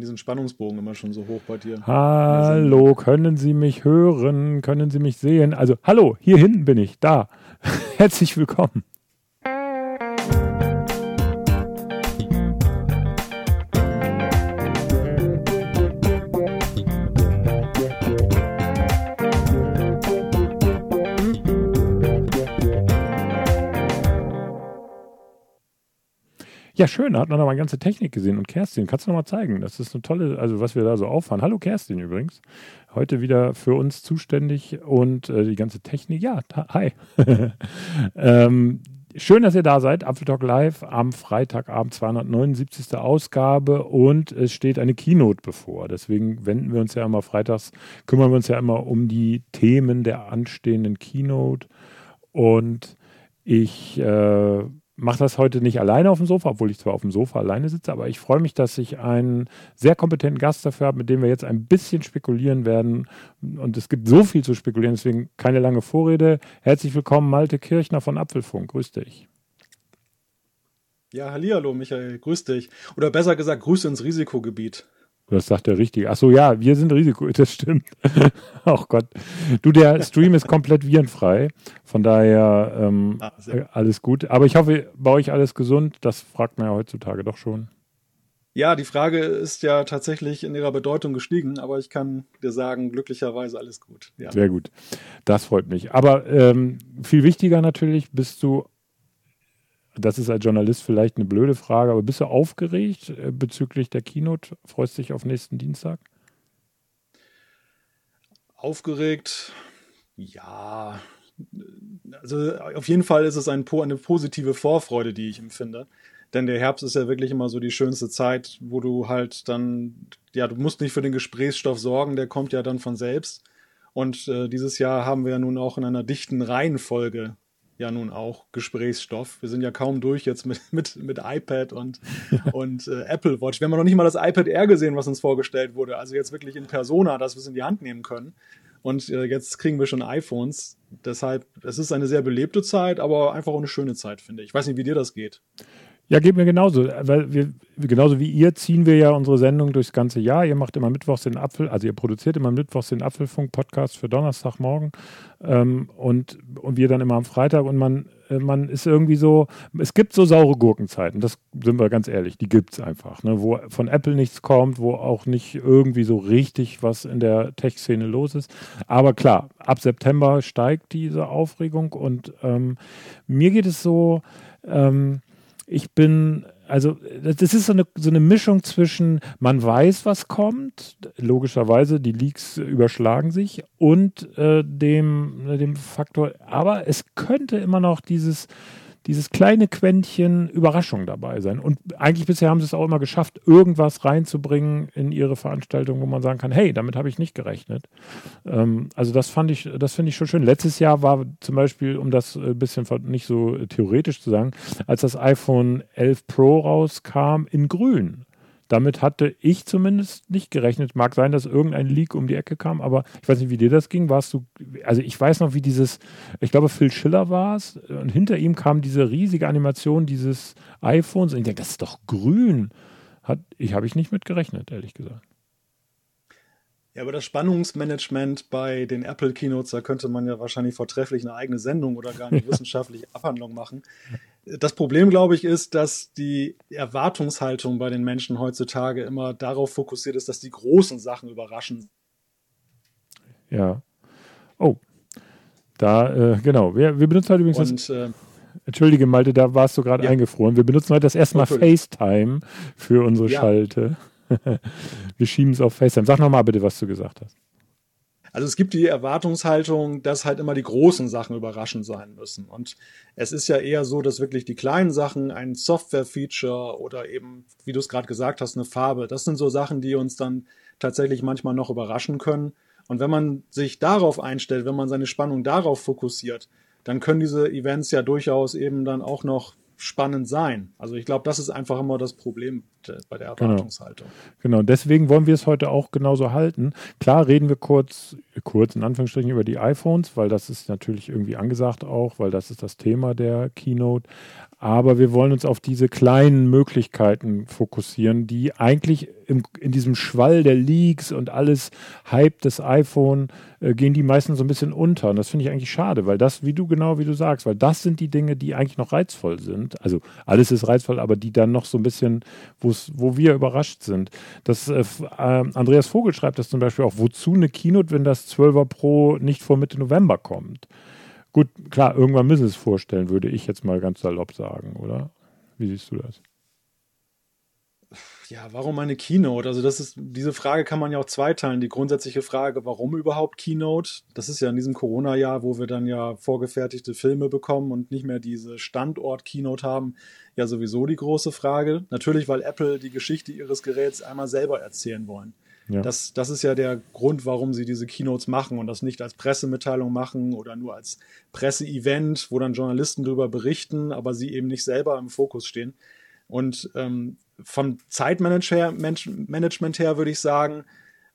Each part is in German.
finde diesen Spannungsbogen immer schon so hoch bei dir. Hallo, können Sie mich hören? Können Sie mich sehen? Also, hallo, hier hinten bin ich, da. Herzlich willkommen. Ja, schön, da hat man noch mal ganze Technik gesehen. Und Kerstin, kannst du noch mal zeigen? Das ist eine tolle, also was wir da so auffahren. Hallo Kerstin übrigens. Heute wieder für uns zuständig und äh, die ganze Technik. Ja, hi. ähm, schön, dass ihr da seid. Apfeltalk Live am Freitagabend, 279. Ausgabe und es steht eine Keynote bevor. Deswegen wenden wir uns ja immer freitags, kümmern wir uns ja immer um die Themen der anstehenden Keynote. Und ich äh, mache das heute nicht alleine auf dem Sofa, obwohl ich zwar auf dem Sofa alleine sitze, aber ich freue mich, dass ich einen sehr kompetenten Gast dafür habe, mit dem wir jetzt ein bisschen spekulieren werden. Und es gibt so viel zu spekulieren, deswegen keine lange Vorrede. Herzlich willkommen, Malte Kirchner von Apfelfunk. Grüß dich. Ja, hallihallo, Michael. Grüß dich. Oder besser gesagt, Grüße ins Risikogebiet. Das sagt er richtig. Ach so, ja, wir sind Risiko. Das stimmt. Ach Gott. Du, der Stream ist komplett virenfrei. Von daher ähm, ah, alles gut. Aber ich hoffe, bei euch alles gesund. Das fragt man ja heutzutage doch schon. Ja, die Frage ist ja tatsächlich in ihrer Bedeutung gestiegen, aber ich kann dir sagen, glücklicherweise alles gut. Ja. Sehr gut. Das freut mich. Aber ähm, viel wichtiger natürlich, bist du das ist als Journalist vielleicht eine blöde Frage, aber bist du aufgeregt äh, bezüglich der Keynote? Freust du dich auf nächsten Dienstag? Aufgeregt, ja. Also auf jeden Fall ist es ein, eine positive Vorfreude, die ich empfinde. Denn der Herbst ist ja wirklich immer so die schönste Zeit, wo du halt dann, ja, du musst nicht für den Gesprächsstoff sorgen, der kommt ja dann von selbst. Und äh, dieses Jahr haben wir ja nun auch in einer dichten Reihenfolge ja nun auch Gesprächsstoff. Wir sind ja kaum durch jetzt mit, mit, mit iPad und, und äh, Apple Watch. Wir haben noch nicht mal das iPad Air gesehen, was uns vorgestellt wurde. Also jetzt wirklich in Persona, dass wir es in die Hand nehmen können. Und äh, jetzt kriegen wir schon iPhones. Deshalb, es ist eine sehr belebte Zeit, aber einfach auch eine schöne Zeit, finde ich. Ich weiß nicht, wie dir das geht. Ja, geht mir genauso. Weil wir, genauso wie ihr ziehen wir ja unsere Sendung durchs ganze Jahr. Ihr macht immer Mittwochs den Apfel, also ihr produziert immer Mittwochs den Apfelfunk-Podcast für Donnerstagmorgen ähm, und, und wir dann immer am Freitag und man, äh, man ist irgendwie so, es gibt so saure Gurkenzeiten, das sind wir ganz ehrlich, die gibt es einfach, ne? wo von Apple nichts kommt, wo auch nicht irgendwie so richtig was in der Tech-Szene los ist. Aber klar, ab September steigt diese Aufregung und ähm, mir geht es so, ähm, ich bin, also das ist so eine, so eine Mischung zwischen, man weiß, was kommt, logischerweise, die Leaks überschlagen sich, und äh, dem, dem Faktor, aber es könnte immer noch dieses, dieses kleine Quäntchen Überraschung dabei sein. Und eigentlich bisher haben sie es auch immer geschafft, irgendwas reinzubringen in ihre Veranstaltung, wo man sagen kann, hey, damit habe ich nicht gerechnet. Ähm, also das fand ich, das finde ich schon schön. Letztes Jahr war zum Beispiel, um das ein bisschen nicht so theoretisch zu sagen, als das iPhone 11 Pro rauskam in grün. Damit hatte ich zumindest nicht gerechnet. Mag sein, dass irgendein Leak um die Ecke kam, aber ich weiß nicht, wie dir das ging. Warst du, also ich weiß noch, wie dieses, ich glaube, Phil Schiller war es, und hinter ihm kam diese riesige Animation dieses iPhones. Und ich denke, das ist doch grün. Hat, ich habe ich nicht mit gerechnet, ehrlich gesagt. Ja, aber das Spannungsmanagement bei den Apple Keynotes, da könnte man ja wahrscheinlich vortrefflich eine eigene Sendung oder gar eine wissenschaftliche Abhandlung machen. Das Problem, glaube ich, ist, dass die Erwartungshaltung bei den Menschen heutzutage immer darauf fokussiert ist, dass die großen Sachen überraschen. Ja. Oh. Da, äh, genau. Wir, wir benutzen heute übrigens Und, das. Äh, Entschuldige, Malte, da warst du gerade ja. eingefroren. Wir benutzen heute das erste Mal FaceTime für unsere ja. Schalte. wir schieben es auf FaceTime. Sag nochmal bitte, was du gesagt hast. Also es gibt die Erwartungshaltung, dass halt immer die großen Sachen überraschend sein müssen. Und es ist ja eher so, dass wirklich die kleinen Sachen, ein Software-Feature oder eben, wie du es gerade gesagt hast, eine Farbe, das sind so Sachen, die uns dann tatsächlich manchmal noch überraschen können. Und wenn man sich darauf einstellt, wenn man seine Spannung darauf fokussiert, dann können diese Events ja durchaus eben dann auch noch spannend sein. Also ich glaube, das ist einfach immer das Problem bei der genau. Erwartungshaltung. Genau. genau, deswegen wollen wir es heute auch genauso halten. Klar reden wir kurz, kurz in Anführungsstrichen über die iPhones, weil das ist natürlich irgendwie angesagt auch, weil das ist das Thema der Keynote. Aber wir wollen uns auf diese kleinen Möglichkeiten fokussieren, die eigentlich im, in diesem Schwall der Leaks und alles Hype des iPhone äh, gehen die meisten so ein bisschen unter. Und das finde ich eigentlich schade, weil das, wie du genau wie du sagst, weil das sind die Dinge, die eigentlich noch reizvoll sind. Also alles ist reizvoll, aber die dann noch so ein bisschen, wo wir überrascht sind. Das, äh, äh, Andreas Vogel schreibt das zum Beispiel auch, wozu eine Keynote, wenn das 12er Pro nicht vor Mitte November kommt? Gut, klar, irgendwann müssen sie es vorstellen, würde ich jetzt mal ganz salopp sagen, oder? Wie siehst du das? Ja, warum eine Keynote? Also das ist, diese Frage kann man ja auch zweiteilen. Die grundsätzliche Frage, warum überhaupt Keynote? Das ist ja in diesem Corona-Jahr, wo wir dann ja vorgefertigte Filme bekommen und nicht mehr diese Standort-Keynote haben, ja sowieso die große Frage. Natürlich, weil Apple die Geschichte ihres Geräts einmal selber erzählen wollen. Ja. Das, das ist ja der Grund, warum sie diese Keynotes machen und das nicht als Pressemitteilung machen oder nur als Presseevent, wo dann Journalisten darüber berichten, aber sie eben nicht selber im Fokus stehen. Und ähm, vom Zeitmanagement her würde ich sagen,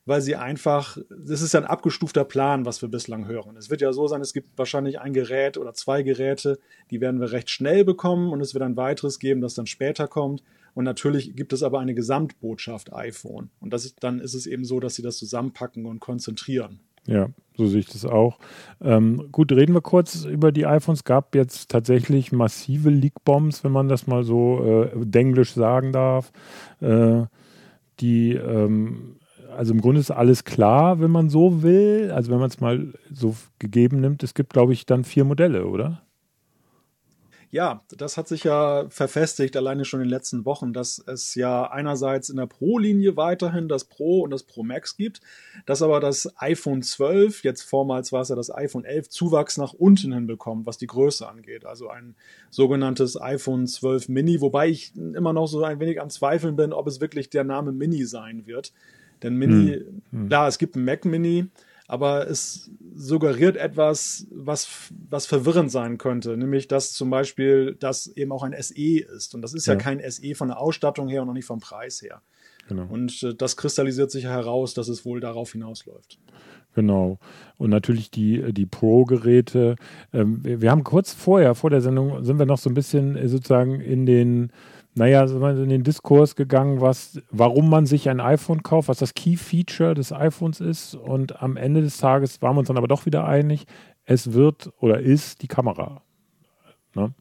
weil sie einfach, das ist ja ein abgestufter Plan, was wir bislang hören. Es wird ja so sein, es gibt wahrscheinlich ein Gerät oder zwei Geräte, die werden wir recht schnell bekommen und es wird ein weiteres geben, das dann später kommt. Und natürlich gibt es aber eine Gesamtbotschaft iPhone. Und ist, dann ist es eben so, dass sie das zusammenpacken und konzentrieren. Ja, so sehe ich das auch. Ähm, gut, reden wir kurz über die iPhones. Es gab jetzt tatsächlich massive Leak-Bombs, wenn man das mal so äh, denglisch sagen darf. Äh, die, ähm, also im Grunde ist alles klar, wenn man so will. Also wenn man es mal so gegeben nimmt. Es gibt, glaube ich, dann vier Modelle, oder? Ja, das hat sich ja verfestigt, alleine schon in den letzten Wochen, dass es ja einerseits in der Pro-Linie weiterhin das Pro und das Pro Max gibt, dass aber das iPhone 12, jetzt vormals war es ja das iPhone 11, Zuwachs nach unten hin bekommt, was die Größe angeht. Also ein sogenanntes iPhone 12 Mini, wobei ich immer noch so ein wenig am Zweifeln bin, ob es wirklich der Name Mini sein wird. Denn Mini, hm. hm. klar, es gibt ein Mac Mini, aber es suggeriert etwas, was, was verwirrend sein könnte, nämlich dass zum Beispiel das eben auch ein SE ist. Und das ist ja, ja kein SE von der Ausstattung her und auch nicht vom Preis her. Genau. Und äh, das kristallisiert sich heraus, dass es wohl darauf hinausläuft. Genau. Und natürlich die, die Pro-Geräte. Ähm, wir, haben kurz vorher, vor der Sendung, sind wir noch so ein bisschen äh, sozusagen in den naja, sind wir in den Diskurs gegangen, was, warum man sich ein iPhone kauft, was das Key-Feature des iPhones ist. Und am Ende des Tages waren wir uns dann aber doch wieder einig, es wird oder ist die Kamera. Ne?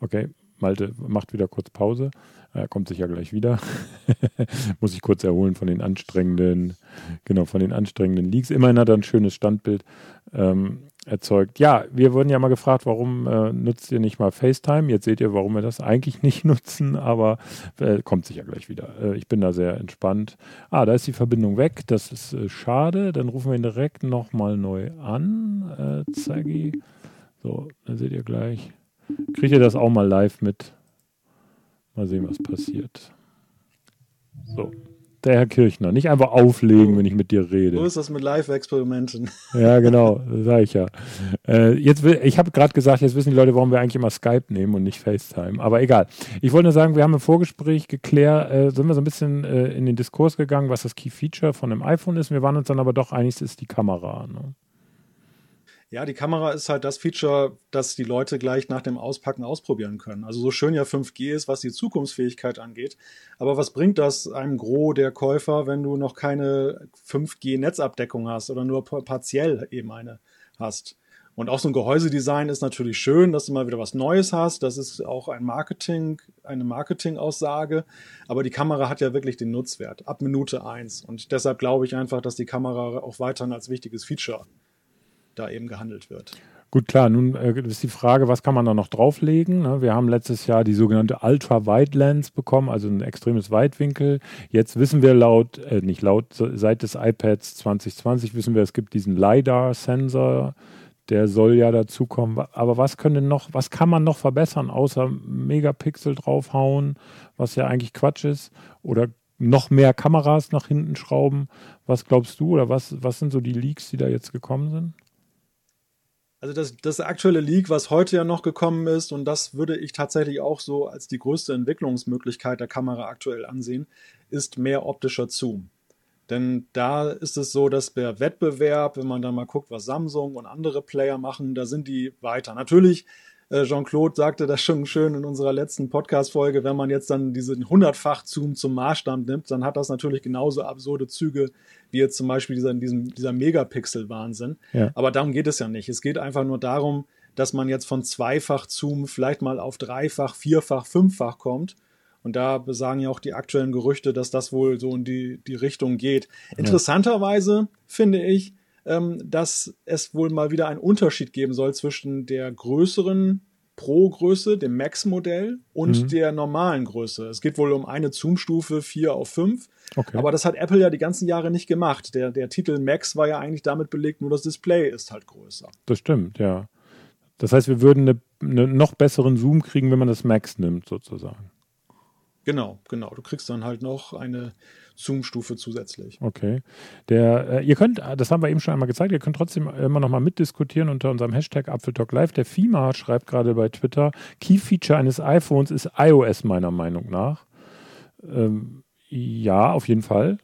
Okay, Malte macht wieder kurz Pause. Er kommt sicher gleich wieder. Muss ich kurz erholen von den anstrengenden, genau, von den anstrengenden Leaks. Immerhin hat er ein schönes Standbild. Ähm, erzeugt. Ja, wir wurden ja mal gefragt, warum äh, nutzt ihr nicht mal FaceTime? Jetzt seht ihr, warum wir das eigentlich nicht nutzen, aber äh, kommt sicher gleich wieder. Äh, ich bin da sehr entspannt. Ah, da ist die Verbindung weg. Das ist äh, schade. Dann rufen wir ihn direkt nochmal neu an. Äh, Zaggy. So, dann seht ihr gleich. Kriegt ihr das auch mal live mit? Mal sehen, was passiert. So der Herr Kirchner. Nicht einfach auflegen, wenn ich mit dir rede. So ist das mit Live-Experimenten. Ja, genau, sage ich ja. Äh, jetzt will, ich habe gerade gesagt, jetzt wissen die Leute, warum wir eigentlich immer Skype nehmen und nicht FaceTime. Aber egal. Ich wollte nur sagen, wir haben im Vorgespräch geklärt, äh, sind wir so ein bisschen äh, in den Diskurs gegangen, was das Key Feature von einem iPhone ist. Wir waren uns dann aber doch einig, es ist die Kamera. Ne? Ja, die Kamera ist halt das Feature, das die Leute gleich nach dem Auspacken ausprobieren können. Also so schön ja 5G ist, was die Zukunftsfähigkeit angeht. Aber was bringt das einem Gros der Käufer, wenn du noch keine 5G-Netzabdeckung hast oder nur partiell eben eine hast? Und auch so ein Gehäusedesign ist natürlich schön, dass du mal wieder was Neues hast. Das ist auch ein Marketing, eine Marketingaussage. Aber die Kamera hat ja wirklich den Nutzwert ab Minute eins. Und deshalb glaube ich einfach, dass die Kamera auch weiterhin als wichtiges Feature da eben gehandelt wird. Gut, klar. Nun äh, ist die Frage, was kann man da noch drauflegen? Ne? Wir haben letztes Jahr die sogenannte Ultra-Wide Lens bekommen, also ein extremes Weitwinkel. Jetzt wissen wir laut, äh, nicht laut, seit des iPads 2020 wissen wir, es gibt diesen LiDAR-Sensor, der soll ja dazukommen. Aber was können noch, was kann man noch verbessern, außer Megapixel draufhauen, was ja eigentlich Quatsch ist? Oder noch mehr Kameras nach hinten schrauben? Was glaubst du? Oder was, was sind so die Leaks, die da jetzt gekommen sind? Also das, das aktuelle Leak, was heute ja noch gekommen ist, und das würde ich tatsächlich auch so als die größte Entwicklungsmöglichkeit der Kamera aktuell ansehen, ist mehr optischer Zoom. Denn da ist es so, dass der Wettbewerb, wenn man dann mal guckt, was Samsung und andere Player machen, da sind die weiter. Natürlich Jean-Claude sagte das schon schön in unserer letzten Podcast-Folge, wenn man jetzt dann diesen hundertfach Zoom zum Maßstab nimmt, dann hat das natürlich genauso absurde Züge wie jetzt zum Beispiel dieser, diesem, dieser Megapixel-Wahnsinn. Ja. Aber darum geht es ja nicht. Es geht einfach nur darum, dass man jetzt von zweifach Zoom vielleicht mal auf dreifach, vierfach, fünffach kommt. Und da besagen ja auch die aktuellen Gerüchte, dass das wohl so in die, die Richtung geht. Interessanterweise finde ich, ähm, dass es wohl mal wieder einen Unterschied geben soll zwischen der größeren Pro-Größe, dem Max-Modell und mhm. der normalen Größe. Es geht wohl um eine Zoom-Stufe 4 auf 5. Okay. Aber das hat Apple ja die ganzen Jahre nicht gemacht. Der, der Titel Max war ja eigentlich damit belegt, nur das Display ist halt größer. Das stimmt, ja. Das heißt, wir würden einen eine noch besseren Zoom kriegen, wenn man das Max nimmt, sozusagen. Genau, genau. Du kriegst dann halt noch eine Zoom-Stufe zusätzlich. Okay. Der, äh, ihr könnt, das haben wir eben schon einmal gezeigt, ihr könnt trotzdem immer noch mal mitdiskutieren unter unserem Hashtag ApfelTalkLive. Der FIMA schreibt gerade bei Twitter, Key-Feature eines iPhones ist iOS meiner Meinung nach. Ähm, ja, auf jeden Fall.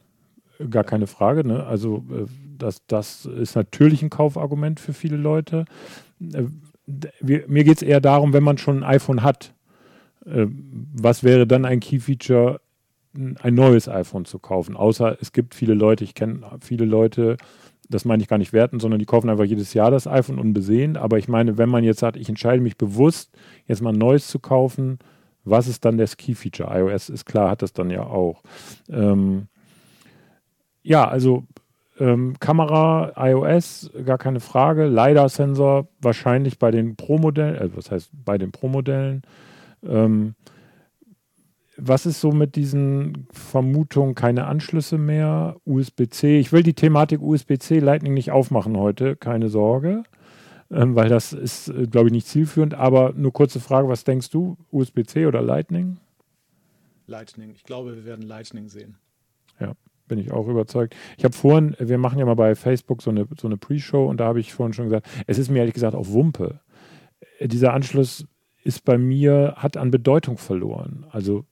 Gar keine Frage. Ne? Also äh, das, das ist natürlich ein Kaufargument für viele Leute. Äh, mir geht es eher darum, wenn man schon ein iPhone hat, äh, was wäre dann ein Key-Feature, ein neues iPhone zu kaufen? Außer es gibt viele Leute, ich kenne viele Leute, das meine ich gar nicht werten, sondern die kaufen einfach jedes Jahr das iPhone unbesehen. Aber ich meine, wenn man jetzt sagt, ich entscheide mich bewusst, jetzt mal ein neues zu kaufen, was ist dann das Key-Feature? iOS ist klar, hat das dann ja auch. Ähm, ja, also ähm, Kamera, iOS, gar keine Frage. LiDAR-Sensor wahrscheinlich bei den Pro-Modellen, also was heißt bei den Pro-Modellen. Ähm, was ist so mit diesen Vermutungen, keine Anschlüsse mehr, USB-C? Ich will die Thematik USB-C Lightning nicht aufmachen heute, keine Sorge, ähm, weil das ist, äh, glaube ich, nicht zielführend. Aber nur kurze Frage, was denkst du, USB-C oder Lightning? Lightning. Ich glaube, wir werden Lightning sehen. Ja, bin ich auch überzeugt. Ich habe vorhin, wir machen ja mal bei Facebook so eine, so eine Pre-Show und da habe ich vorhin schon gesagt, es ist mir ehrlich gesagt auf Wumpe. Äh, dieser Anschluss ist bei mir, hat an Bedeutung verloren. Also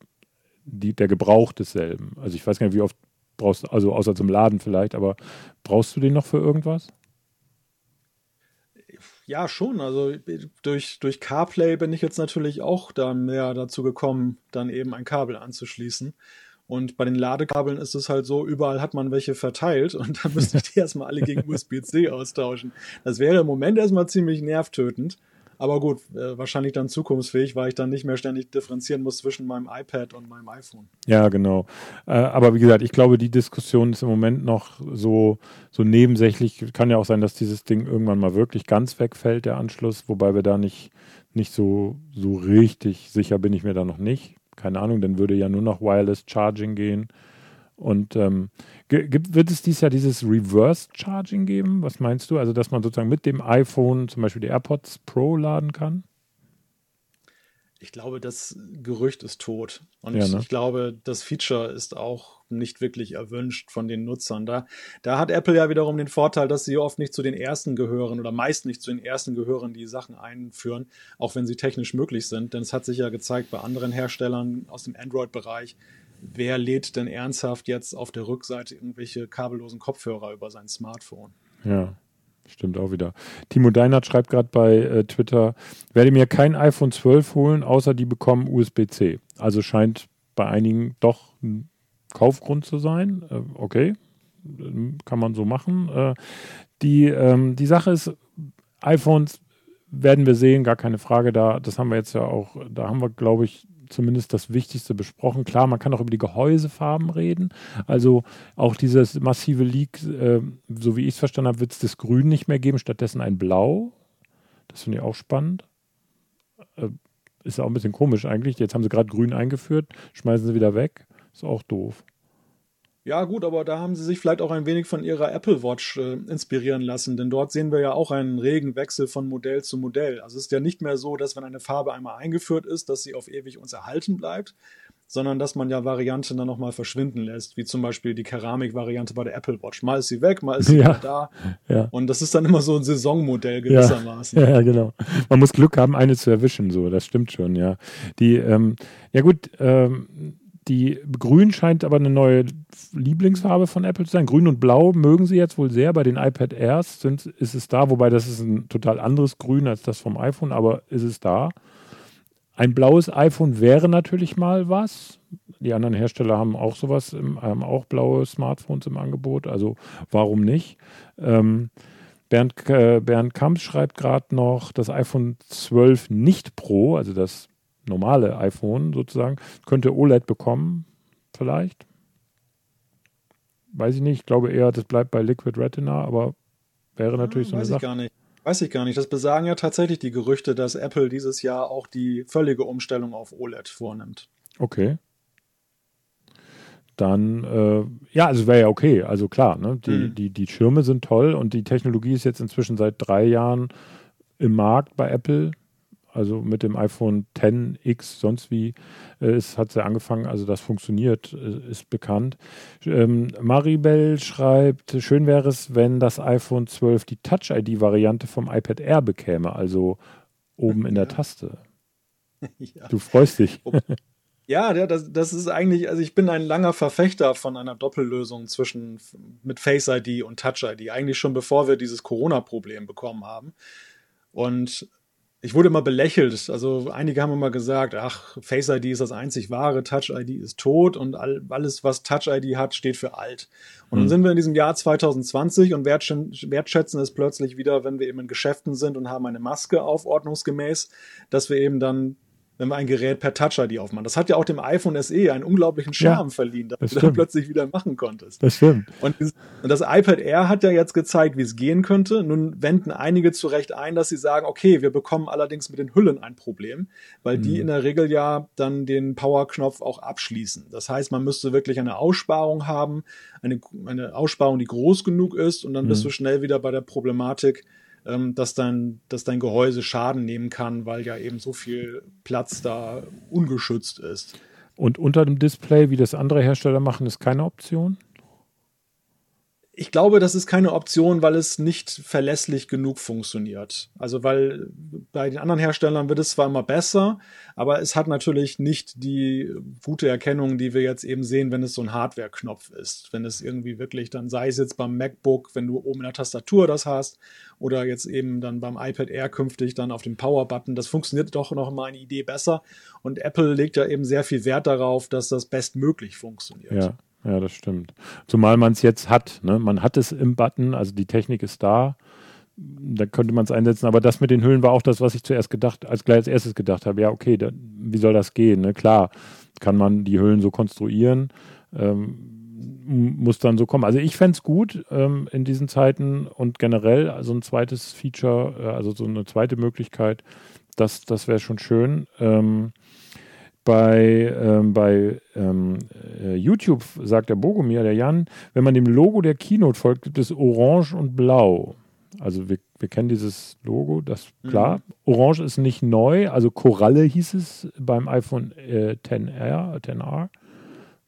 die, der Gebrauch desselben. Also ich weiß gar nicht, wie oft brauchst du, also außer zum Laden vielleicht, aber brauchst du den noch für irgendwas? Ja, schon. Also durch, durch CarPlay bin ich jetzt natürlich auch da mehr dazu gekommen, dann eben ein Kabel anzuschließen. Und bei den Ladekabeln ist es halt so, überall hat man welche verteilt und dann müsste ich die erstmal alle gegen USB-C austauschen. Das wäre im Moment erstmal ziemlich nervtötend. Aber gut, äh, wahrscheinlich dann zukunftsfähig, weil ich dann nicht mehr ständig differenzieren muss zwischen meinem iPad und meinem iPhone. Ja, genau. Äh, aber wie gesagt, ich glaube, die Diskussion ist im Moment noch so, so nebensächlich. Kann ja auch sein, dass dieses Ding irgendwann mal wirklich ganz wegfällt, der Anschluss, wobei wir da nicht, nicht so, so richtig sicher bin ich mir da noch nicht. Keine Ahnung, dann würde ja nur noch Wireless Charging gehen. Und ähm, gibt, wird es dieses Jahr dieses Reverse Charging geben? Was meinst du? Also, dass man sozusagen mit dem iPhone zum Beispiel die AirPods Pro laden kann? Ich glaube, das Gerücht ist tot. Und ja, ne? ich glaube, das Feature ist auch nicht wirklich erwünscht von den Nutzern. Da, da hat Apple ja wiederum den Vorteil, dass sie oft nicht zu den ersten gehören oder meist nicht zu den ersten gehören, die Sachen einführen, auch wenn sie technisch möglich sind. Denn es hat sich ja gezeigt bei anderen Herstellern aus dem Android-Bereich, wer lädt denn ernsthaft jetzt auf der Rückseite irgendwelche kabellosen Kopfhörer über sein Smartphone? Ja, stimmt auch wieder. Timo Deinert schreibt gerade bei äh, Twitter, werde mir kein iPhone 12 holen, außer die bekommen USB-C. Also scheint bei einigen doch ein Kaufgrund zu sein. Äh, okay, kann man so machen. Äh, die, ähm, die Sache ist, iPhones werden wir sehen, gar keine Frage da. Das haben wir jetzt ja auch, da haben wir, glaube ich, zumindest das Wichtigste besprochen. Klar, man kann auch über die Gehäusefarben reden. Also auch dieses massive Leak, äh, so wie ich es verstanden habe, wird es das Grün nicht mehr geben, stattdessen ein Blau. Das finde ich auch spannend. Äh, ist auch ein bisschen komisch eigentlich. Jetzt haben sie gerade Grün eingeführt, schmeißen sie wieder weg. Ist auch doof. Ja, gut, aber da haben sie sich vielleicht auch ein wenig von ihrer Apple Watch äh, inspirieren lassen, denn dort sehen wir ja auch einen regen Wechsel von Modell zu Modell. Also es ist ja nicht mehr so, dass wenn eine Farbe einmal eingeführt ist, dass sie auf ewig uns erhalten bleibt, sondern dass man ja Varianten dann nochmal verschwinden lässt, wie zum Beispiel die Keramik-Variante bei der Apple Watch. Mal ist sie weg, mal ist sie ja, da. Ja. Und das ist dann immer so ein Saisonmodell gewissermaßen. Ja, ja, genau. Man muss Glück haben, eine zu erwischen, so, das stimmt schon, ja. Die, ähm, ja gut, ähm, die Grün scheint aber eine neue Lieblingsfarbe von Apple zu sein. Grün und Blau mögen sie jetzt wohl sehr. Bei den iPad Airs sind, ist es da, wobei das ist ein total anderes Grün als das vom iPhone, aber ist es da. Ein blaues iPhone wäre natürlich mal was. Die anderen Hersteller haben auch sowas, im, haben auch blaue Smartphones im Angebot. Also warum nicht? Ähm, Bernd, äh, Bernd Kamps schreibt gerade noch, das iPhone 12 nicht Pro, also das normale iPhone sozusagen, könnte OLED bekommen, vielleicht. Weiß ich nicht, ich glaube eher, das bleibt bei Liquid Retina, aber wäre natürlich ja, so eine weiß Sache. Ich gar nicht. Weiß ich gar nicht. Das besagen ja tatsächlich die Gerüchte, dass Apple dieses Jahr auch die völlige Umstellung auf OLED vornimmt. Okay. Dann, äh, ja, also wäre ja okay. Also klar, ne? die, mhm. die, die Schirme sind toll und die Technologie ist jetzt inzwischen seit drei Jahren im Markt bei Apple also mit dem iPhone 10X, sonst wie, äh, es hat sie angefangen, also das funktioniert, äh, ist bekannt. Ähm, Maribel schreibt, schön wäre es, wenn das iPhone 12 die Touch-ID-Variante vom iPad Air bekäme, also oben in der ja. Taste. Ja. Du freust dich. Ja, das, das ist eigentlich, also ich bin ein langer Verfechter von einer Doppellösung zwischen mit Face ID und Touch ID, eigentlich schon bevor wir dieses Corona-Problem bekommen haben. Und ich wurde immer belächelt. Also einige haben immer gesagt, ach, Face ID ist das einzig wahre, Touch ID ist tot und all, alles, was Touch ID hat, steht für alt. Und mhm. dann sind wir in diesem Jahr 2020 und wertschätzen es plötzlich wieder, wenn wir eben in Geschäften sind und haben eine Maske auf, ordnungsgemäß, dass wir eben dann wenn wir ein Gerät per Touch-ID aufmachen. Das hat ja auch dem iPhone SE einen unglaublichen Charme ja, verliehen, dass du das plötzlich wieder machen konntest. Das stimmt. Und, und, das iPad Air hat ja jetzt gezeigt, wie es gehen könnte. Nun wenden einige zu Recht ein, dass sie sagen, okay, wir bekommen allerdings mit den Hüllen ein Problem, weil mhm. die in der Regel ja dann den Power-Knopf auch abschließen. Das heißt, man müsste wirklich eine Aussparung haben, eine, eine Aussparung, die groß genug ist und dann mhm. bist du schnell wieder bei der Problematik, ähm, dass, dein, dass dein Gehäuse Schaden nehmen kann, weil ja eben so viel Platz da ungeschützt ist. Und unter dem Display, wie das andere Hersteller machen, ist keine Option? Ich glaube, das ist keine Option, weil es nicht verlässlich genug funktioniert. Also weil bei den anderen Herstellern wird es zwar immer besser, aber es hat natürlich nicht die gute Erkennung, die wir jetzt eben sehen, wenn es so ein Hardware-Knopf ist. Wenn es irgendwie wirklich dann, sei es jetzt beim MacBook, wenn du oben in der Tastatur das hast, oder jetzt eben dann beim iPad Air künftig dann auf dem Power-Button, das funktioniert doch noch mal eine Idee besser. Und Apple legt ja eben sehr viel Wert darauf, dass das bestmöglich funktioniert. Ja. Ja, das stimmt. Zumal man es jetzt hat. Ne? Man hat es im Button, also die Technik ist da. Da könnte man es einsetzen. Aber das mit den Hüllen war auch das, was ich zuerst gedacht, als gleich als erstes gedacht habe. Ja, okay, da, wie soll das gehen? Ne? Klar, kann man die Hüllen so konstruieren. Ähm, muss dann so kommen. Also ich fände es gut ähm, in diesen Zeiten und generell also ein zweites Feature, äh, also so eine zweite Möglichkeit, das, das wäre schon schön. Ähm, bei, ähm, bei ähm, äh, YouTube sagt der Bogomir, der Jan, wenn man dem Logo der Keynote folgt, gibt es Orange und Blau. Also wir, wir kennen dieses Logo, das klar. Mhm. Orange ist nicht neu, also Koralle hieß es beim iPhone äh, 10R, 10R.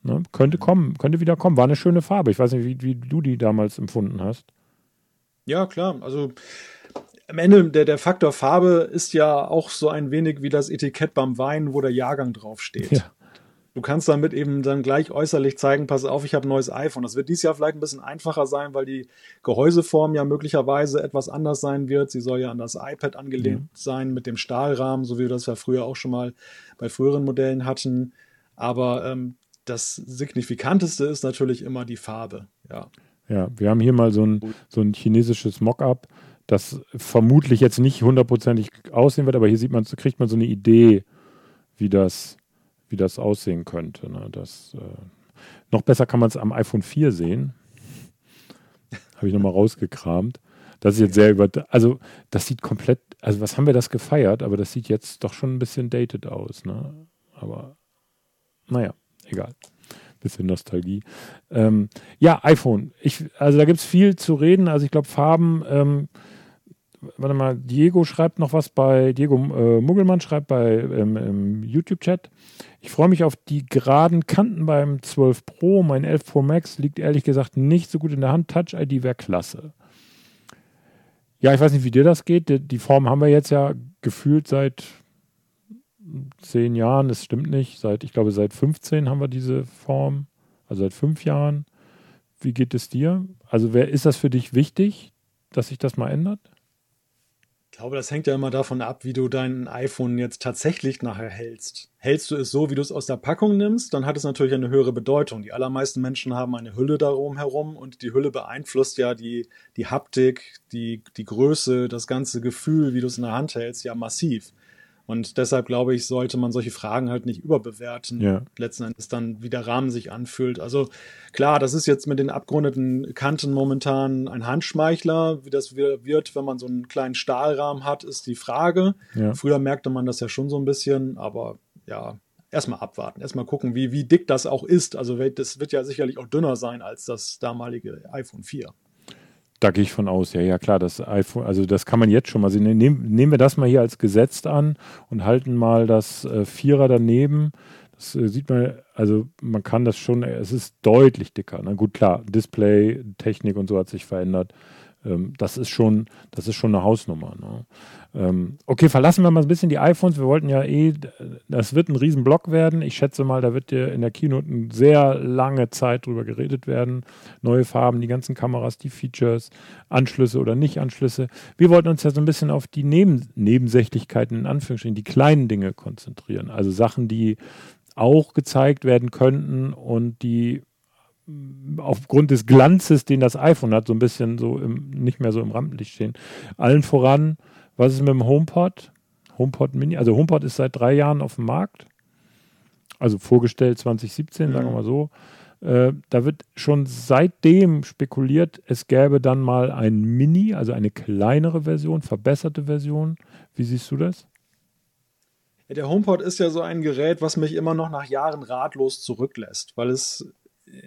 Ne? Könnte kommen, könnte wieder kommen. War eine schöne Farbe. Ich weiß nicht, wie, wie du die damals empfunden hast. Ja, klar. Also am Ende der, der Faktor Farbe ist ja auch so ein wenig wie das Etikett beim Wein, wo der Jahrgang draufsteht. Ja. Du kannst damit eben dann gleich äußerlich zeigen, pass auf, ich habe ein neues iPhone. Das wird dieses Jahr vielleicht ein bisschen einfacher sein, weil die Gehäuseform ja möglicherweise etwas anders sein wird. Sie soll ja an das iPad angelehnt ja. sein mit dem Stahlrahmen, so wie wir das ja früher auch schon mal bei früheren Modellen hatten. Aber ähm, das Signifikanteste ist natürlich immer die Farbe. Ja, ja wir haben hier mal so ein, so ein chinesisches Mockup das vermutlich jetzt nicht hundertprozentig aussehen wird, aber hier sieht man, kriegt man so eine Idee, wie das, wie das aussehen könnte. Ne? Das, äh, noch besser kann man es am iPhone 4 sehen. Habe ich nochmal rausgekramt. Das ist jetzt sehr über. Also, das sieht komplett. Also, was haben wir das gefeiert? Aber das sieht jetzt doch schon ein bisschen dated aus. Ne? Aber, naja, egal bisschen Nostalgie. Ähm, ja, iPhone. Ich, also da gibt es viel zu reden. Also ich glaube, Farben ähm, warte mal, Diego schreibt noch was bei, Diego äh, Muggelmann schreibt bei ähm, im YouTube-Chat. Ich freue mich auf die geraden Kanten beim 12 Pro. Mein 11 Pro Max liegt ehrlich gesagt nicht so gut in der Hand. Touch ID wäre klasse. Ja, ich weiß nicht, wie dir das geht. Die, die Form haben wir jetzt ja gefühlt seit zehn Jahren, das stimmt nicht, seit, ich glaube, seit 15 haben wir diese Form, also seit fünf Jahren. Wie geht es dir? Also, wer ist das für dich wichtig, dass sich das mal ändert? Ich glaube, das hängt ja immer davon ab, wie du dein iPhone jetzt tatsächlich nachher hältst. Hältst du es so, wie du es aus der Packung nimmst, dann hat es natürlich eine höhere Bedeutung. Die allermeisten Menschen haben eine Hülle darum herum und die Hülle beeinflusst ja die, die Haptik, die, die Größe, das ganze Gefühl, wie du es in der Hand hältst, ja massiv. Und deshalb glaube ich, sollte man solche Fragen halt nicht überbewerten. Ja. Letzten Endes dann, wie der Rahmen sich anfühlt. Also klar, das ist jetzt mit den abgerundeten Kanten momentan ein Handschmeichler. Wie das wird, wenn man so einen kleinen Stahlrahmen hat, ist die Frage. Ja. Früher merkte man das ja schon so ein bisschen, aber ja, erstmal abwarten, erstmal gucken, wie, wie dick das auch ist. Also das wird ja sicherlich auch dünner sein als das damalige iPhone 4. Da gehe ich von aus, ja, ja, klar, das iPhone, also das kann man jetzt schon mal sehen. Nehmen, nehmen wir das mal hier als gesetzt an und halten mal das äh, Vierer daneben. Das äh, sieht man, also man kann das schon, es ist deutlich dicker. Na gut, klar, Display, Technik und so hat sich verändert. Ähm, das ist schon, das ist schon eine Hausnummer. Ne? Ähm, okay, verlassen wir mal ein bisschen die iPhones. Wir wollten ja eh, das wird ein Riesenblock werden. Ich schätze mal, da wird dir in der Keynote eine sehr lange Zeit drüber geredet werden. Neue Farben, die ganzen Kameras, die Features, Anschlüsse oder Nicht-Anschlüsse. Wir wollten uns ja so ein bisschen auf die Neben Nebensächlichkeiten, in Anführungsstrichen, die kleinen Dinge konzentrieren. Also Sachen, die auch gezeigt werden könnten und die aufgrund des Glanzes, den das iPhone hat, so ein bisschen so im, nicht mehr so im Rampenlicht stehen. Allen voran, was ist mit dem HomePod? HomePod Mini, also HomePod ist seit drei Jahren auf dem Markt, also vorgestellt 2017, sagen wir mal so. Äh, da wird schon seitdem spekuliert, es gäbe dann mal ein Mini, also eine kleinere Version, verbesserte Version. Wie siehst du das? der HomePod ist ja so ein Gerät, was mich immer noch nach Jahren ratlos zurücklässt, weil es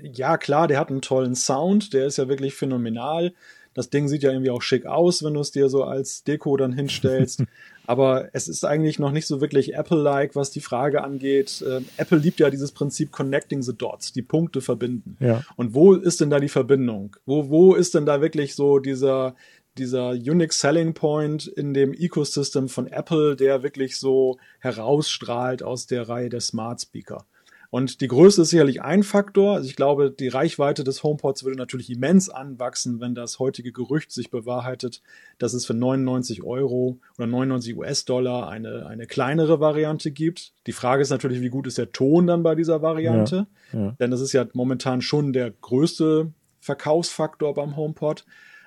ja klar, der hat einen tollen Sound, der ist ja wirklich phänomenal. Das Ding sieht ja irgendwie auch schick aus, wenn du es dir so als Deko dann hinstellst. Aber es ist eigentlich noch nicht so wirklich Apple-like, was die Frage angeht. Ähm, Apple liebt ja dieses Prinzip Connecting the Dots, die Punkte verbinden. Ja. Und wo ist denn da die Verbindung? Wo, wo ist denn da wirklich so dieser, dieser Unique Selling Point in dem Ecosystem von Apple, der wirklich so herausstrahlt aus der Reihe der Smart Speaker? Und die Größe ist sicherlich ein Faktor. Also ich glaube, die Reichweite des HomePods würde natürlich immens anwachsen, wenn das heutige Gerücht sich bewahrheitet, dass es für 99 Euro oder 99 US-Dollar eine, eine kleinere Variante gibt. Die Frage ist natürlich, wie gut ist der Ton dann bei dieser Variante? Ja, ja. Denn das ist ja momentan schon der größte Verkaufsfaktor beim HomePod.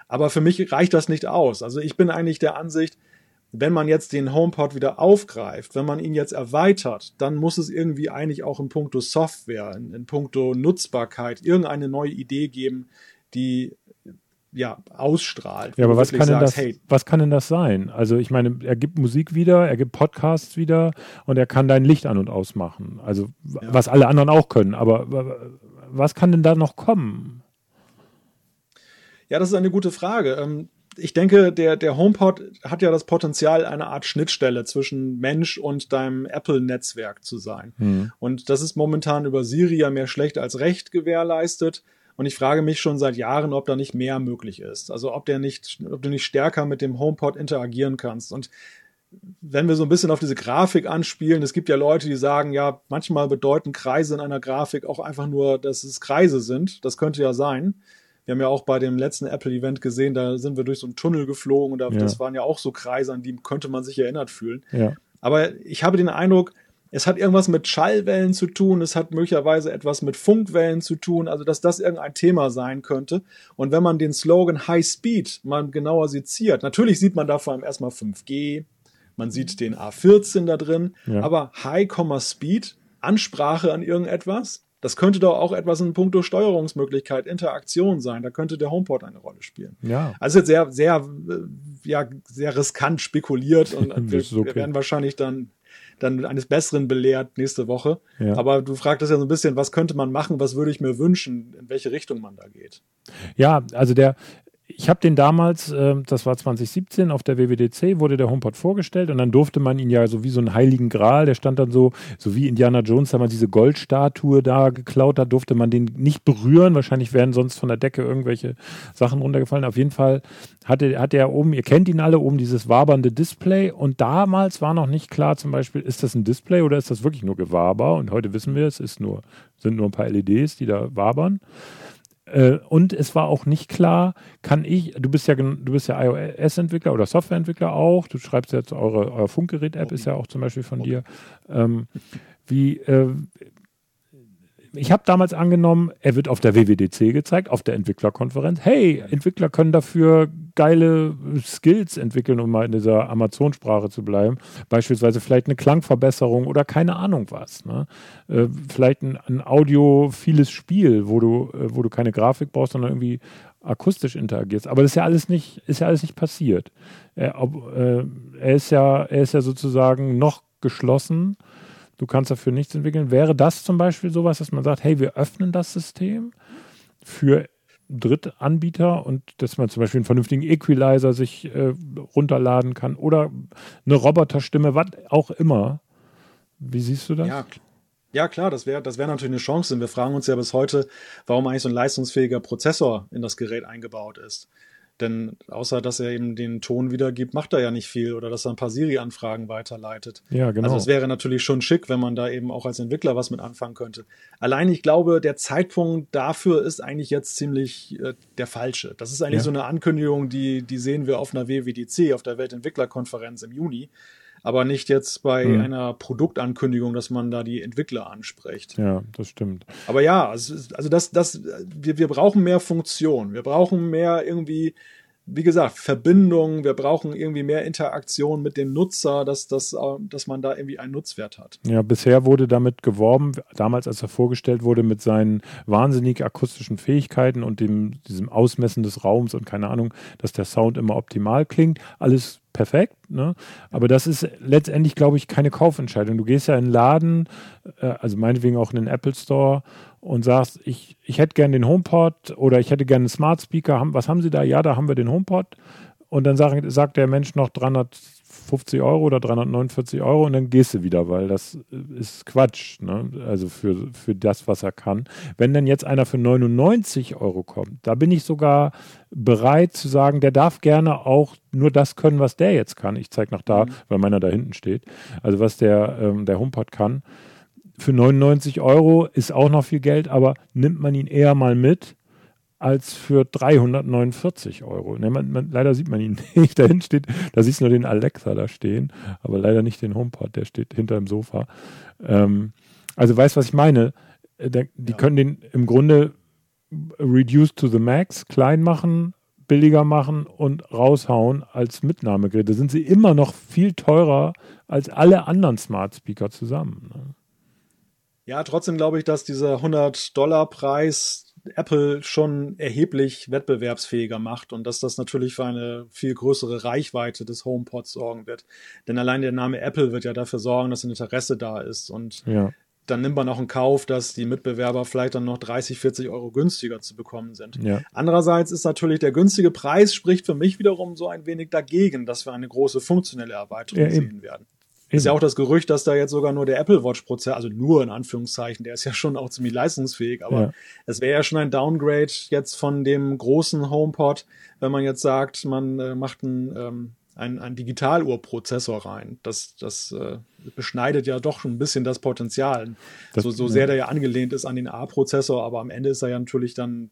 Aber für mich reicht das nicht aus. Also ich bin eigentlich der Ansicht, wenn man jetzt den HomePod wieder aufgreift, wenn man ihn jetzt erweitert, dann muss es irgendwie eigentlich auch in puncto Software, in, in puncto Nutzbarkeit irgendeine neue Idee geben, die ja, ausstrahlt. Ja, aber was kann, sagst, das, hey, was kann denn das sein? Also ich meine, er gibt Musik wieder, er gibt Podcasts wieder und er kann dein Licht an und ausmachen. Also ja. was alle anderen auch können. Aber was kann denn da noch kommen? Ja, das ist eine gute Frage. Ich denke, der, der HomePod hat ja das Potenzial, eine Art Schnittstelle zwischen Mensch und deinem Apple-Netzwerk zu sein. Mhm. Und das ist momentan über Siri ja mehr schlecht als recht gewährleistet. Und ich frage mich schon seit Jahren, ob da nicht mehr möglich ist. Also ob der nicht, ob du nicht stärker mit dem HomePod interagieren kannst. Und wenn wir so ein bisschen auf diese Grafik anspielen, es gibt ja Leute, die sagen, ja, manchmal bedeuten Kreise in einer Grafik auch einfach nur, dass es Kreise sind. Das könnte ja sein. Wir haben ja auch bei dem letzten Apple-Event gesehen, da sind wir durch so einen Tunnel geflogen und da, ja. das waren ja auch so Kreise, an die könnte man sich erinnert fühlen. Ja. Aber ich habe den Eindruck, es hat irgendwas mit Schallwellen zu tun, es hat möglicherweise etwas mit Funkwellen zu tun, also dass das irgendein Thema sein könnte. Und wenn man den Slogan High Speed mal genauer seziert, natürlich sieht man da vor allem erstmal 5G, man sieht den A14 da drin, ja. aber High, Speed, Ansprache an irgendetwas, das könnte doch auch etwas in puncto Steuerungsmöglichkeit, Interaktion sein. Da könnte der HomePod eine Rolle spielen. Ja. Also jetzt sehr, sehr, äh, ja, sehr riskant spekuliert und wir, okay. wir, werden wahrscheinlich dann dann eines Besseren belehrt nächste Woche. Ja. Aber du fragtest ja so ein bisschen, was könnte man machen, was würde ich mir wünschen, in welche Richtung man da geht. Ja, also der, ich habe den damals, äh, das war 2017, auf der WWDC wurde der HomePod vorgestellt und dann durfte man ihn ja so wie so einen heiligen Gral, der stand dann so, so wie Indiana Jones, da man diese Goldstatue da geklaut hat, durfte man den nicht berühren. Wahrscheinlich wären sonst von der Decke irgendwelche Sachen runtergefallen. Auf jeden Fall hatte, hatte er oben, ihr kennt ihn alle, oben dieses wabernde Display und damals war noch nicht klar, zum Beispiel, ist das ein Display oder ist das wirklich nur Gewaber? Und heute wissen wir, es ist nur, sind nur ein paar LEDs, die da wabern. Äh, und es war auch nicht klar, kann ich, du bist ja, du bist ja iOS-Entwickler oder Softwareentwickler auch, du schreibst jetzt eure, euer Funkgerät-App ist ja auch zum Beispiel von dir. Ähm, wie, äh, ich habe damals angenommen, er wird auf der WWDC gezeigt, auf der Entwicklerkonferenz. Hey, Entwickler können dafür geile Skills entwickeln, um mal in dieser Amazon-Sprache zu bleiben. Beispielsweise vielleicht eine Klangverbesserung oder keine Ahnung was. Ne? Äh, vielleicht ein, ein audiophiles Spiel, wo du, äh, wo du keine Grafik brauchst, sondern irgendwie akustisch interagierst. Aber das ist ja alles nicht, ist ja alles nicht passiert. Er, ob, äh, er, ist ja, er ist ja sozusagen noch geschlossen du kannst dafür nichts entwickeln. Wäre das zum Beispiel sowas, dass man sagt, hey, wir öffnen das System für Drittanbieter und dass man zum Beispiel einen vernünftigen Equalizer sich äh, runterladen kann oder eine Roboterstimme, was auch immer. Wie siehst du das? Ja, ja klar, das wäre das wär natürlich eine Chance. Wir fragen uns ja bis heute, warum eigentlich so ein leistungsfähiger Prozessor in das Gerät eingebaut ist. Denn außer dass er eben den Ton wiedergibt, macht er ja nicht viel oder dass er ein paar Siri-Anfragen weiterleitet. Ja, genau. Also es wäre natürlich schon schick, wenn man da eben auch als Entwickler was mit anfangen könnte. Allein ich glaube, der Zeitpunkt dafür ist eigentlich jetzt ziemlich äh, der falsche. Das ist eigentlich ja. so eine Ankündigung, die, die sehen wir auf einer WWDC, auf der Weltentwicklerkonferenz im Juni aber nicht jetzt bei mhm. einer Produktankündigung, dass man da die Entwickler anspricht. Ja, das stimmt. Aber ja, also das, das, wir, wir brauchen mehr Funktion. Wir brauchen mehr irgendwie wie gesagt, Verbindung, wir brauchen irgendwie mehr Interaktion mit dem Nutzer, dass, dass, dass man da irgendwie einen Nutzwert hat. Ja, bisher wurde damit geworben, damals als er vorgestellt wurde, mit seinen wahnsinnig akustischen Fähigkeiten und dem, diesem Ausmessen des Raums und keine Ahnung, dass der Sound immer optimal klingt. Alles perfekt, ne? aber das ist letztendlich, glaube ich, keine Kaufentscheidung. Du gehst ja in den Laden, äh, also meinetwegen auch in den Apple Store und sagst, ich, ich hätte gerne den HomePod oder ich hätte gerne einen Smart Speaker. Was haben Sie da? Ja, da haben wir den HomePod. Und dann sagt, sagt der Mensch noch 350 Euro oder 349 Euro und dann gehst du wieder, weil das ist Quatsch, ne? also für, für das, was er kann. Wenn dann jetzt einer für 99 Euro kommt, da bin ich sogar bereit zu sagen, der darf gerne auch nur das können, was der jetzt kann. Ich zeige nach da, mhm. weil meiner da hinten steht. Also was der, ähm, der HomePod kann für 99 Euro ist auch noch viel Geld, aber nimmt man ihn eher mal mit als für 349 Euro. Ne, man, man, leider sieht man ihn nicht. Dahin steht, da siehst du nur den Alexa da stehen, aber leider nicht den HomePod, der steht hinter dem Sofa. Ähm, also weißt du, was ich meine? Äh, die ja. können den im Grunde reduce to the max, klein machen, billiger machen und raushauen als Mitnahmegeräte. Sind sie immer noch viel teurer als alle anderen Smart Speaker zusammen. Ne? Ja, trotzdem glaube ich, dass dieser 100-Dollar-Preis Apple schon erheblich wettbewerbsfähiger macht und dass das natürlich für eine viel größere Reichweite des HomePods sorgen wird. Denn allein der Name Apple wird ja dafür sorgen, dass ein Interesse da ist und ja. dann nimmt man auch in Kauf, dass die Mitbewerber vielleicht dann noch 30, 40 Euro günstiger zu bekommen sind. Ja. Andererseits ist natürlich der günstige Preis spricht für mich wiederum so ein wenig dagegen, dass wir eine große funktionelle Erweiterung ja, sehen werden. Ist ja auch das Gerücht, dass da jetzt sogar nur der Apple Watch Prozessor, also nur in Anführungszeichen, der ist ja schon auch ziemlich leistungsfähig, aber es ja. wäre ja schon ein Downgrade jetzt von dem großen HomePod, wenn man jetzt sagt, man äh, macht einen, ähm, einen, einen Digitaluhrprozessor rein. Das, das äh, beschneidet ja doch schon ein bisschen das Potenzial. Das, so, so sehr ja. der ja angelehnt ist an den A-Prozessor, aber am Ende ist er ja natürlich dann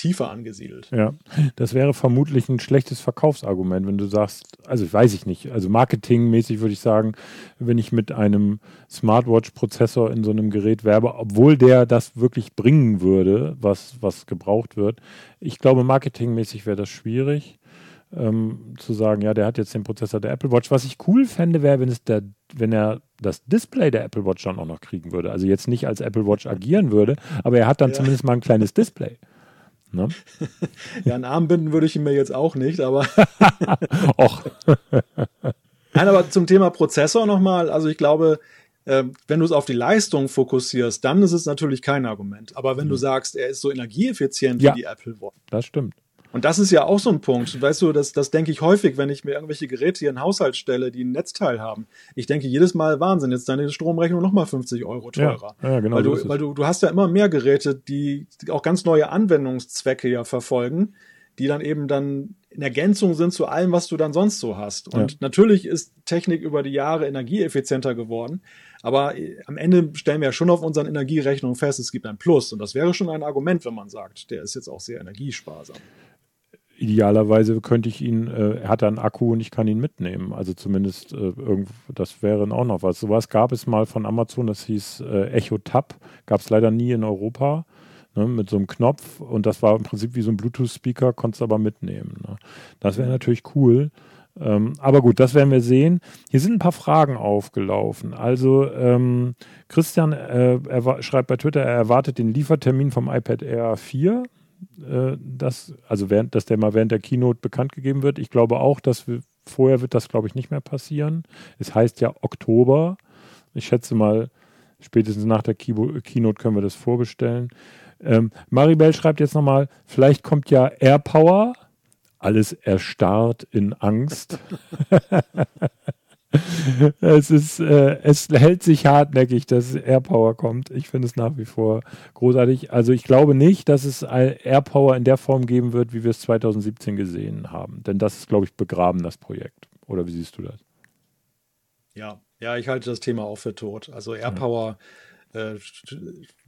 tiefer angesiedelt. Ja, das wäre vermutlich ein schlechtes Verkaufsargument, wenn du sagst, also weiß ich nicht, also marketingmäßig würde ich sagen, wenn ich mit einem Smartwatch-Prozessor in so einem Gerät werbe, obwohl der das wirklich bringen würde, was, was gebraucht wird. Ich glaube, marketingmäßig wäre das schwierig. Ähm, zu sagen, ja, der hat jetzt den Prozessor der Apple Watch. Was ich cool fände, wäre, wenn es der, wenn er das Display der Apple Watch dann auch noch kriegen würde. Also jetzt nicht als Apple Watch agieren würde, aber er hat dann ja. zumindest mal ein kleines Display. Ne? ja, ein Armbinden würde ich ihm mir jetzt auch nicht, aber. Och. Nein, aber zum Thema Prozessor nochmal. Also ich glaube, äh, wenn du es auf die Leistung fokussierst, dann ist es natürlich kein Argument. Aber wenn mhm. du sagst, er ist so energieeffizient ja, wie die Apple Watch. Das stimmt. Und das ist ja auch so ein Punkt. Weißt du, das, das denke ich häufig, wenn ich mir irgendwelche Geräte hier in den Haushalt stelle, die ein Netzteil haben. Ich denke jedes Mal, Wahnsinn, jetzt deine Stromrechnung nochmal 50 Euro teurer. Ja, ja genau. Weil, so du, weil du, du hast ja immer mehr Geräte, die auch ganz neue Anwendungszwecke ja verfolgen, die dann eben dann in Ergänzung sind zu allem, was du dann sonst so hast. Und ja. natürlich ist Technik über die Jahre energieeffizienter geworden. Aber äh, am Ende stellen wir ja schon auf unseren Energierechnungen fest, es gibt ein Plus. Und das wäre schon ein Argument, wenn man sagt, der ist jetzt auch sehr energiesparsam. Idealerweise könnte ich ihn, äh, er hat einen Akku und ich kann ihn mitnehmen. Also zumindest äh, irgendwo, das wäre auch noch was. Sowas gab es mal von Amazon, das hieß äh, Echo Tab, gab es leider nie in Europa. Ne, mit so einem Knopf und das war im Prinzip wie so ein Bluetooth-Speaker, konntest aber mitnehmen. Ne? Das wäre natürlich cool. Ähm, aber gut, das werden wir sehen. Hier sind ein paar Fragen aufgelaufen. Also ähm, Christian äh, schreibt bei Twitter, er erwartet den Liefertermin vom iPad Air 4. Äh, das, also während, dass der mal während der Keynote bekannt gegeben wird. Ich glaube auch, dass wir, vorher wird das, glaube ich, nicht mehr passieren. Es heißt ja Oktober. Ich schätze mal, spätestens nach der Keynote können wir das vorbestellen. Ähm, Maribel schreibt jetzt nochmal, vielleicht kommt ja AirPower alles erstarrt in Angst. es ist, äh, es hält sich hartnäckig, dass AirPower kommt. Ich finde es nach wie vor großartig. Also ich glaube nicht, dass es AirPower in der Form geben wird, wie wir es 2017 gesehen haben. Denn das ist, glaube ich, begraben, das Projekt. Oder wie siehst du das? Ja, ja, ich halte das Thema auch für tot. Also AirPower äh,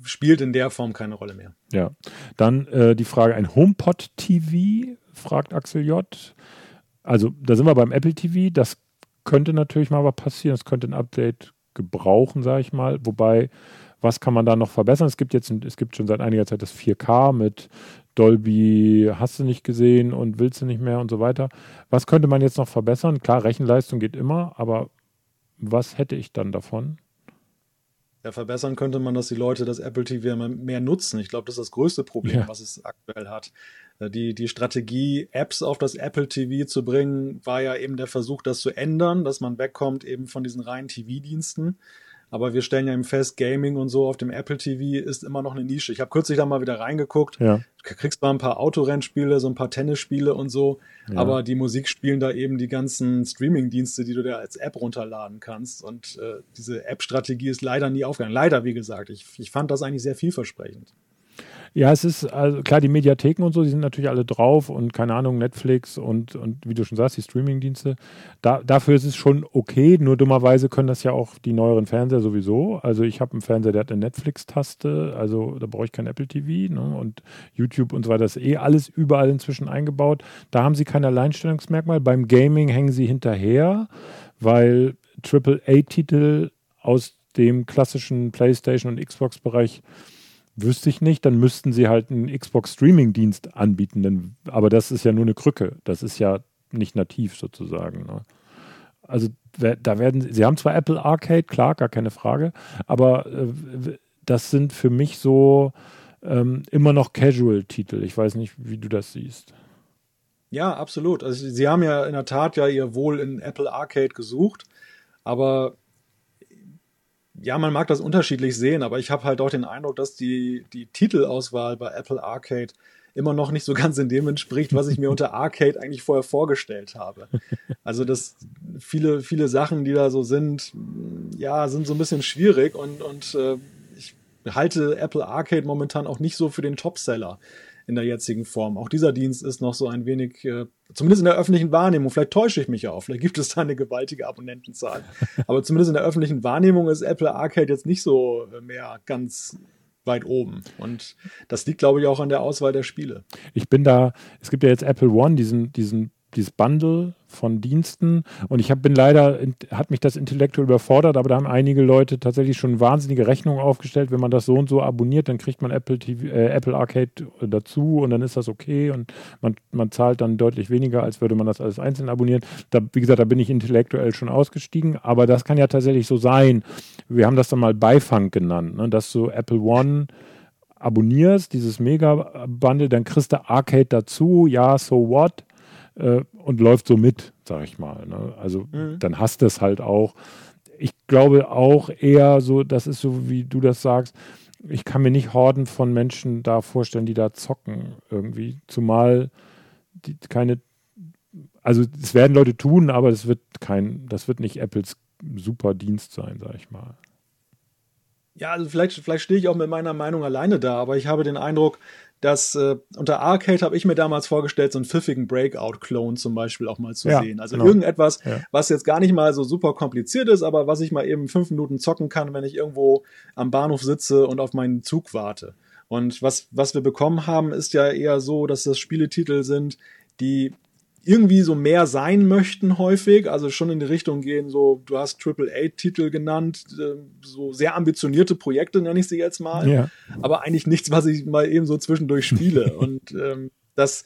spielt in der Form keine Rolle mehr. Ja, dann äh, die Frage: Ein HomePod TV fragt Axel J. Also da sind wir beim Apple TV. Das könnte natürlich mal was passieren. Es könnte ein Update gebrauchen, sage ich mal. Wobei, was kann man da noch verbessern? Es gibt jetzt, es gibt schon seit einiger Zeit das 4K mit Dolby hast du nicht gesehen und willst du nicht mehr und so weiter. Was könnte man jetzt noch verbessern? Klar, Rechenleistung geht immer, aber was hätte ich dann davon? Ja, verbessern könnte man, dass die Leute das Apple TV mehr nutzen. Ich glaube, das ist das größte Problem, ja. was es aktuell hat. Äh, die, die Strategie, Apps auf das Apple TV zu bringen, war ja eben der Versuch, das zu ändern, dass man wegkommt eben von diesen reinen TV-Diensten. Aber wir stellen ja eben fest, Gaming und so auf dem Apple TV ist immer noch eine Nische. Ich habe kürzlich da mal wieder reingeguckt. Ja. Du kriegst mal ein paar Autorennspiele, so ein paar Tennisspiele und so. Ja. Aber die Musik spielen da eben die ganzen Streaming-Dienste, die du dir als App runterladen kannst. Und äh, diese App-Strategie ist leider nie aufgegangen. Leider, wie gesagt. Ich, ich fand das eigentlich sehr vielversprechend. Ja, es ist also klar, die Mediatheken und so, die sind natürlich alle drauf und keine Ahnung, Netflix und, und wie du schon sagst, die Streamingdienste. Da, dafür ist es schon okay, nur dummerweise können das ja auch die neueren Fernseher sowieso. Also ich habe einen Fernseher, der hat eine Netflix-Taste, also da brauche ich kein Apple TV ne? und YouTube und so weiter. Das ist eh alles überall inzwischen eingebaut. Da haben sie kein Alleinstellungsmerkmal. Beim Gaming hängen sie hinterher, weil AAA-Titel aus dem klassischen PlayStation und Xbox-Bereich Wüsste ich nicht, dann müssten sie halt einen Xbox-Streaming-Dienst anbieten. Denn, aber das ist ja nur eine Krücke. Das ist ja nicht nativ sozusagen. Ne? Also da werden sie haben zwar Apple Arcade, klar, gar keine Frage, aber äh, das sind für mich so ähm, immer noch Casual-Titel. Ich weiß nicht, wie du das siehst. Ja, absolut. Also sie haben ja in der Tat ja ihr Wohl in Apple Arcade gesucht, aber ja, man mag das unterschiedlich sehen, aber ich habe halt auch den Eindruck, dass die, die Titelauswahl bei Apple Arcade immer noch nicht so ganz in dem entspricht, was ich mir unter Arcade eigentlich vorher vorgestellt habe. Also das viele, viele Sachen, die da so sind, ja, sind so ein bisschen schwierig und, und äh, ich halte Apple Arcade momentan auch nicht so für den Topseller in der jetzigen Form. Auch dieser Dienst ist noch so ein wenig, äh, zumindest in der öffentlichen Wahrnehmung, vielleicht täusche ich mich ja auch, vielleicht gibt es da eine gewaltige Abonnentenzahl. Aber zumindest in der öffentlichen Wahrnehmung ist Apple Arcade jetzt nicht so äh, mehr ganz weit oben. Und das liegt, glaube ich, auch an der Auswahl der Spiele. Ich bin da, es gibt ja jetzt Apple One, diesen, diesen dieses Bundle von Diensten und ich hab, bin leider, hat mich das intellektuell überfordert, aber da haben einige Leute tatsächlich schon wahnsinnige Rechnungen aufgestellt. Wenn man das so und so abonniert, dann kriegt man Apple, TV, äh, Apple Arcade dazu und dann ist das okay und man, man zahlt dann deutlich weniger, als würde man das alles einzeln abonnieren. Da, wie gesagt, da bin ich intellektuell schon ausgestiegen, aber das kann ja tatsächlich so sein. Wir haben das dann mal Beifang genannt, ne, dass du Apple One abonnierst, dieses Mega-Bundle, dann kriegst du Arcade dazu, ja, so what? Äh, und läuft so mit, sag ich mal. Ne? Also mhm. dann hast du es halt auch. Ich glaube auch eher so, das ist so, wie du das sagst, ich kann mir nicht Horden von Menschen da vorstellen, die da zocken irgendwie. Zumal die, keine, also es werden Leute tun, aber das wird kein, das wird nicht Apples super Dienst sein, sag ich mal. Ja, also vielleicht, vielleicht stehe ich auch mit meiner Meinung alleine da, aber ich habe den Eindruck, dass äh, unter Arcade habe ich mir damals vorgestellt, so einen pfiffigen Breakout-Clone zum Beispiel auch mal zu ja, sehen. Also genau. irgendetwas, ja. was jetzt gar nicht mal so super kompliziert ist, aber was ich mal eben fünf Minuten zocken kann, wenn ich irgendwo am Bahnhof sitze und auf meinen Zug warte. Und was, was wir bekommen haben, ist ja eher so, dass das Spieletitel sind, die irgendwie so mehr sein möchten häufig, also schon in die Richtung gehen, so, du hast Triple-A-Titel genannt, äh, so sehr ambitionierte Projekte nenne ich sie jetzt mal, ja. aber eigentlich nichts, was ich mal eben so zwischendurch spiele. Und ähm, das,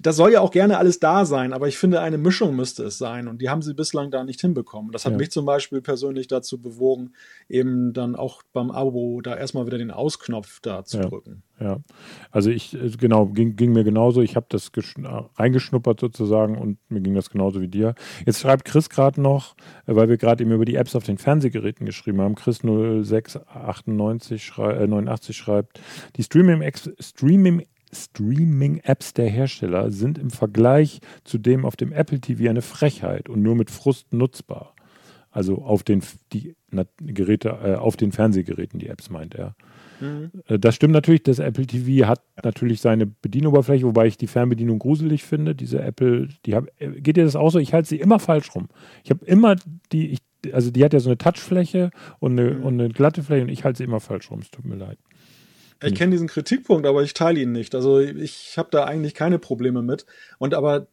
das soll ja auch gerne alles da sein, aber ich finde, eine Mischung müsste es sein und die haben sie bislang da nicht hinbekommen. Das hat ja. mich zum Beispiel persönlich dazu bewogen, eben dann auch beim Abo da erstmal wieder den Ausknopf da zu ja. drücken. Ja, also ich, äh, genau, ging, ging mir genauso. Ich habe das reingeschnuppert sozusagen und mir ging das genauso wie dir. Jetzt schreibt Chris gerade noch, äh, weil wir gerade eben über die Apps auf den Fernsehgeräten geschrieben haben. Chris 0698 schrei äh, 89 schreibt, die Streaming, Streaming Streaming-Apps der Hersteller sind im Vergleich zu dem auf dem Apple TV eine Frechheit und nur mit Frust nutzbar. Also auf den die Geräte, äh, auf den Fernsehgeräten, die Apps meint er. Mhm. Äh, das stimmt natürlich, das Apple TV hat natürlich seine Bedienoberfläche, wobei ich die Fernbedienung gruselig finde. Diese Apple, die hab, äh, geht dir das auch so? Ich halte sie immer falsch rum. Ich habe immer die, ich, also die hat ja so eine Touchfläche und eine, mhm. und eine glatte Fläche und ich halte sie immer falsch rum. Es tut mir leid. Ich kenne diesen Kritikpunkt, aber ich teile ihn nicht. Also ich habe da eigentlich keine Probleme mit. Und aber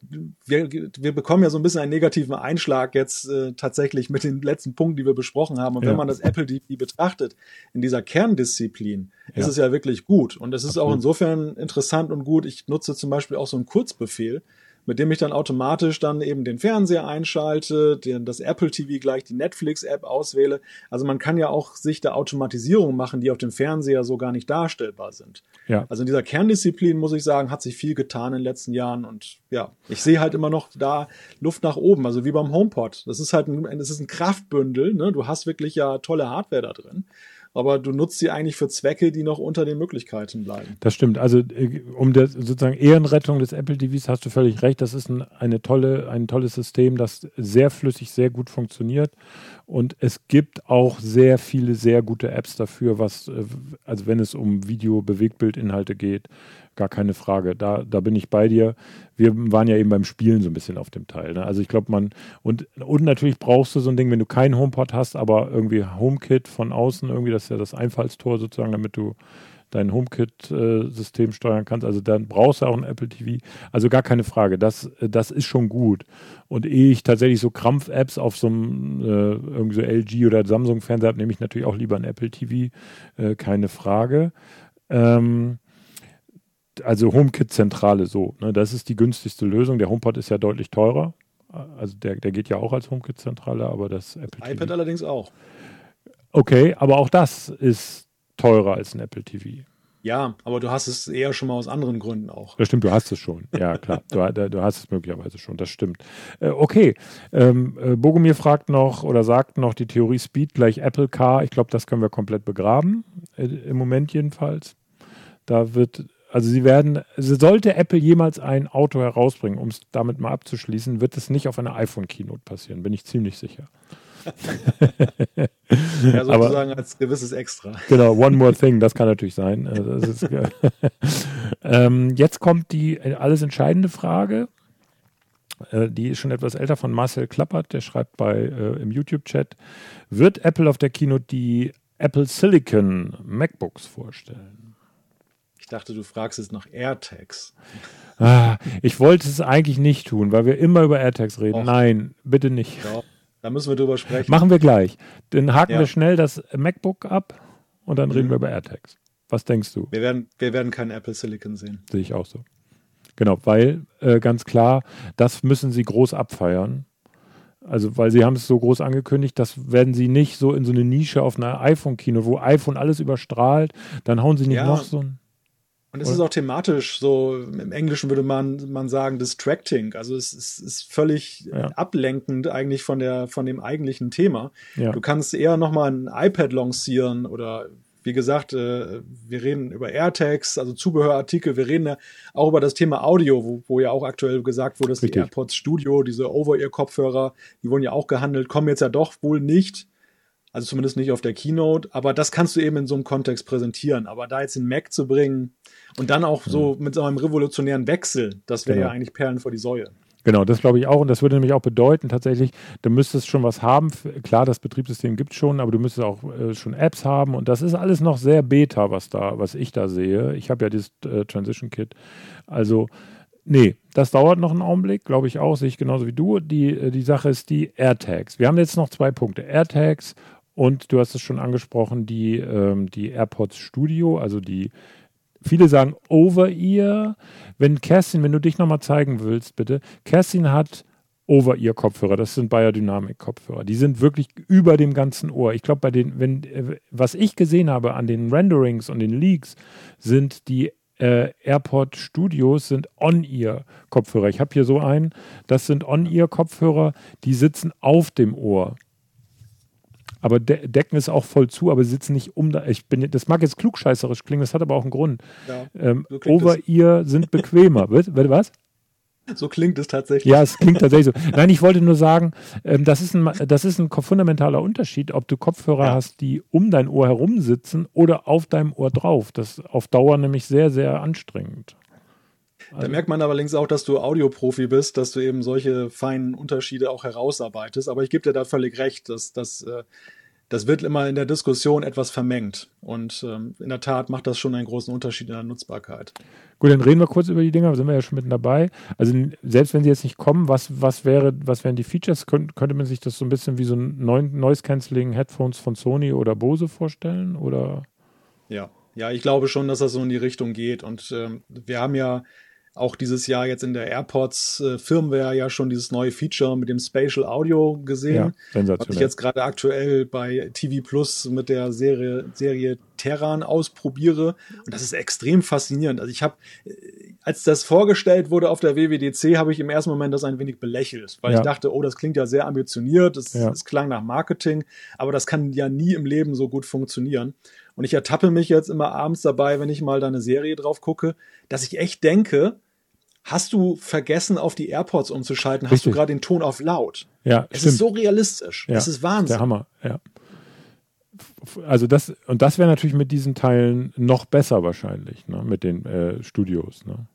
wir, wir bekommen ja so ein bisschen einen negativen Einschlag jetzt äh, tatsächlich mit den letzten Punkten, die wir besprochen haben. Und ja. wenn man das Apple TV betrachtet, in dieser Kerndisziplin, ja. ist es ja wirklich gut. Und es ist Absolut. auch insofern interessant und gut. Ich nutze zum Beispiel auch so einen Kurzbefehl mit dem ich dann automatisch dann eben den Fernseher einschalte, den, das Apple TV gleich die Netflix-App auswähle. Also man kann ja auch sich da Automatisierungen machen, die auf dem Fernseher so gar nicht darstellbar sind. Ja. Also in dieser Kerndisziplin, muss ich sagen, hat sich viel getan in den letzten Jahren und ja, ich sehe halt immer noch da Luft nach oben, also wie beim HomePod. Das ist halt ein, das ist ein Kraftbündel, ne? Du hast wirklich ja tolle Hardware da drin aber du nutzt sie eigentlich für Zwecke, die noch unter den Möglichkeiten bleiben. Das stimmt. Also äh, um der sozusagen Ehrenrettung des Apple TVs hast du völlig recht. Das ist ein, eine tolle, ein tolles System, das sehr flüssig, sehr gut funktioniert. Und es gibt auch sehr viele sehr gute Apps dafür, was, äh, also wenn es um Video, Bewegbildinhalte geht, gar keine Frage. Da, da bin ich bei dir. Wir waren ja eben beim Spielen so ein bisschen auf dem Teil. Ne? Also ich glaube, man, und, und natürlich brauchst du so ein Ding, wenn du keinen HomePod hast, aber irgendwie HomeKit von außen, irgendwie, das ist ja das Einfallstor sozusagen, damit du dein HomeKit-System steuern kannst. Also dann brauchst du auch ein Apple TV. Also gar keine Frage. Das, das ist schon gut. Und ehe ich tatsächlich so Krampf-Apps auf so einem äh, irgendwie so LG oder Samsung-Fernseher habe, nehme ich natürlich auch lieber ein Apple TV. Äh, keine Frage. Ähm, also HomeKit-Zentrale so. Ne? Das ist die günstigste Lösung. Der HomePod ist ja deutlich teurer. Also der, der geht ja auch als HomeKit-Zentrale, aber das Apple iPad TV. allerdings auch. Okay, aber auch das ist teurer als ein Apple TV. Ja, aber du hast es eher schon mal aus anderen Gründen auch. Das stimmt, du hast es schon. Ja, klar. du, du, hast es möglicherweise schon. Das stimmt. Äh, okay. Ähm, äh, Bogomir fragt noch oder sagt noch die Theorie Speed gleich Apple Car. Ich glaube, das können wir komplett begraben. Äh, Im Moment jedenfalls. Da wird also sie werden, sollte Apple jemals ein Auto herausbringen, um es damit mal abzuschließen, wird es nicht auf einer iPhone-Keynote passieren, bin ich ziemlich sicher. Ja, sozusagen Aber, als gewisses Extra. Genau, one more thing, das kann natürlich sein. Also ist, ähm, jetzt kommt die alles entscheidende Frage. Äh, die ist schon etwas älter von Marcel Klappert, der schreibt bei äh, im YouTube-Chat: Wird Apple auf der Keynote die Apple Silicon MacBooks vorstellen? Ich dachte, du fragst jetzt nach AirTags. Ah, ich wollte es eigentlich nicht tun, weil wir immer über AirTags reden. Och. Nein, bitte nicht. Ja, da müssen wir drüber sprechen. Machen wir gleich. Dann haken ja. wir schnell das MacBook ab und dann mhm. reden wir über AirTags. Was denkst du? Wir werden, wir werden kein Apple Silicon sehen. Sehe ich auch so. Genau, weil äh, ganz klar, das müssen sie groß abfeiern. Also, weil sie haben es so groß angekündigt, das werden sie nicht so in so eine Nische auf einer iPhone-Kino, wo iPhone alles überstrahlt, dann hauen sie nicht ja. noch so ein. Und es ist auch thematisch so, im Englischen würde man, man sagen, distracting. Also es, es ist völlig ja. ablenkend eigentlich von der, von dem eigentlichen Thema. Ja. Du kannst eher nochmal ein iPad lancieren oder Wie gesagt, äh, wir reden über AirTags, also Zubehörartikel. Wir reden ja auch über das Thema Audio, wo, wo ja auch aktuell gesagt wurde, dass Richtig. die AirPods Studio, diese Over-Ear-Kopfhörer, die wurden ja auch gehandelt, kommen jetzt ja doch wohl nicht. Also zumindest nicht auf der Keynote. Aber das kannst du eben in so einem Kontext präsentieren. Aber da jetzt einen Mac zu bringen und dann auch so mit so einem revolutionären Wechsel, das wäre ja. ja eigentlich Perlen vor die Säue. Genau, das glaube ich auch. Und das würde nämlich auch bedeuten, tatsächlich, du müsstest schon was haben. Klar, das Betriebssystem gibt es schon, aber du müsstest auch äh, schon Apps haben. Und das ist alles noch sehr beta, was da, was ich da sehe. Ich habe ja dieses äh, Transition Kit. Also, nee, das dauert noch einen Augenblick, glaube ich auch, sehe ich genauso wie du. Die, äh, die Sache ist die AirTags. Wir haben jetzt noch zwei Punkte. AirTags und du hast es schon angesprochen, die, ähm, die AirPods Studio, also die Viele sagen Over-Ear. Wenn Kerstin, wenn du dich nochmal zeigen willst, bitte. Kerstin hat Over-Ear-Kopfhörer. Das sind Biodynamic-Kopfhörer. Die sind wirklich über dem ganzen Ohr. Ich glaube, bei den, wenn, äh, was ich gesehen habe an den Renderings und den Leaks, sind die äh, AirPod Studios sind On-Ear-Kopfhörer. Ich habe hier so einen. Das sind On-Ear-Kopfhörer, die sitzen auf dem Ohr aber de decken es auch voll zu, aber sitzen nicht um da. Ich bin, das mag jetzt klugscheißerisch klingen, das hat aber auch einen Grund. Ja, ähm, so Over-Ear sind bequemer. was? So klingt es tatsächlich. Ja, es klingt tatsächlich so. Nein, ich wollte nur sagen, ähm, das, ist ein, das ist ein fundamentaler Unterschied, ob du Kopfhörer ja. hast, die um dein Ohr herum sitzen oder auf deinem Ohr drauf. Das ist auf Dauer nämlich sehr, sehr anstrengend. Da also merkt man allerdings auch, dass du Audioprofi bist, dass du eben solche feinen Unterschiede auch herausarbeitest. Aber ich gebe dir da völlig recht, dass das äh, das wird immer in der Diskussion etwas vermengt. Und ähm, in der Tat macht das schon einen großen Unterschied in der Nutzbarkeit. Gut, dann reden wir kurz über die Dinger, sind wir ja schon mitten dabei. Also selbst wenn sie jetzt nicht kommen, was, was, wäre, was wären die Features? Könnt, könnte man sich das so ein bisschen wie so ein Noise Cancelling Headphones von Sony oder Bose vorstellen? Oder? Ja, ja, ich glaube schon, dass das so in die Richtung geht. Und ähm, wir haben ja auch dieses Jahr jetzt in der AirPods äh, Firmware ja schon dieses neue Feature mit dem Spatial Audio gesehen. Ja, Was ich jetzt gerade aktuell bei TV Plus mit der Serie, Serie Terran ausprobiere. Und das ist extrem faszinierend. Also ich habe, äh, als das vorgestellt wurde auf der WWDC, habe ich im ersten Moment das ein wenig belächelt, weil ja. ich dachte, oh, das klingt ja sehr ambitioniert, es, ja. es klang nach Marketing, aber das kann ja nie im Leben so gut funktionieren. Und ich ertappe mich jetzt immer abends dabei, wenn ich mal da eine Serie drauf gucke, dass ich echt denke, hast du vergessen, auf die AirPods umzuschalten, Richtig. hast du gerade den Ton auf laut. Ja, es stimmt. ist so realistisch. Ja, es ist Wahnsinn. Der Hammer, ja. Also das, und das wäre natürlich mit diesen Teilen noch besser wahrscheinlich, ne? mit den äh, Studios. Ne?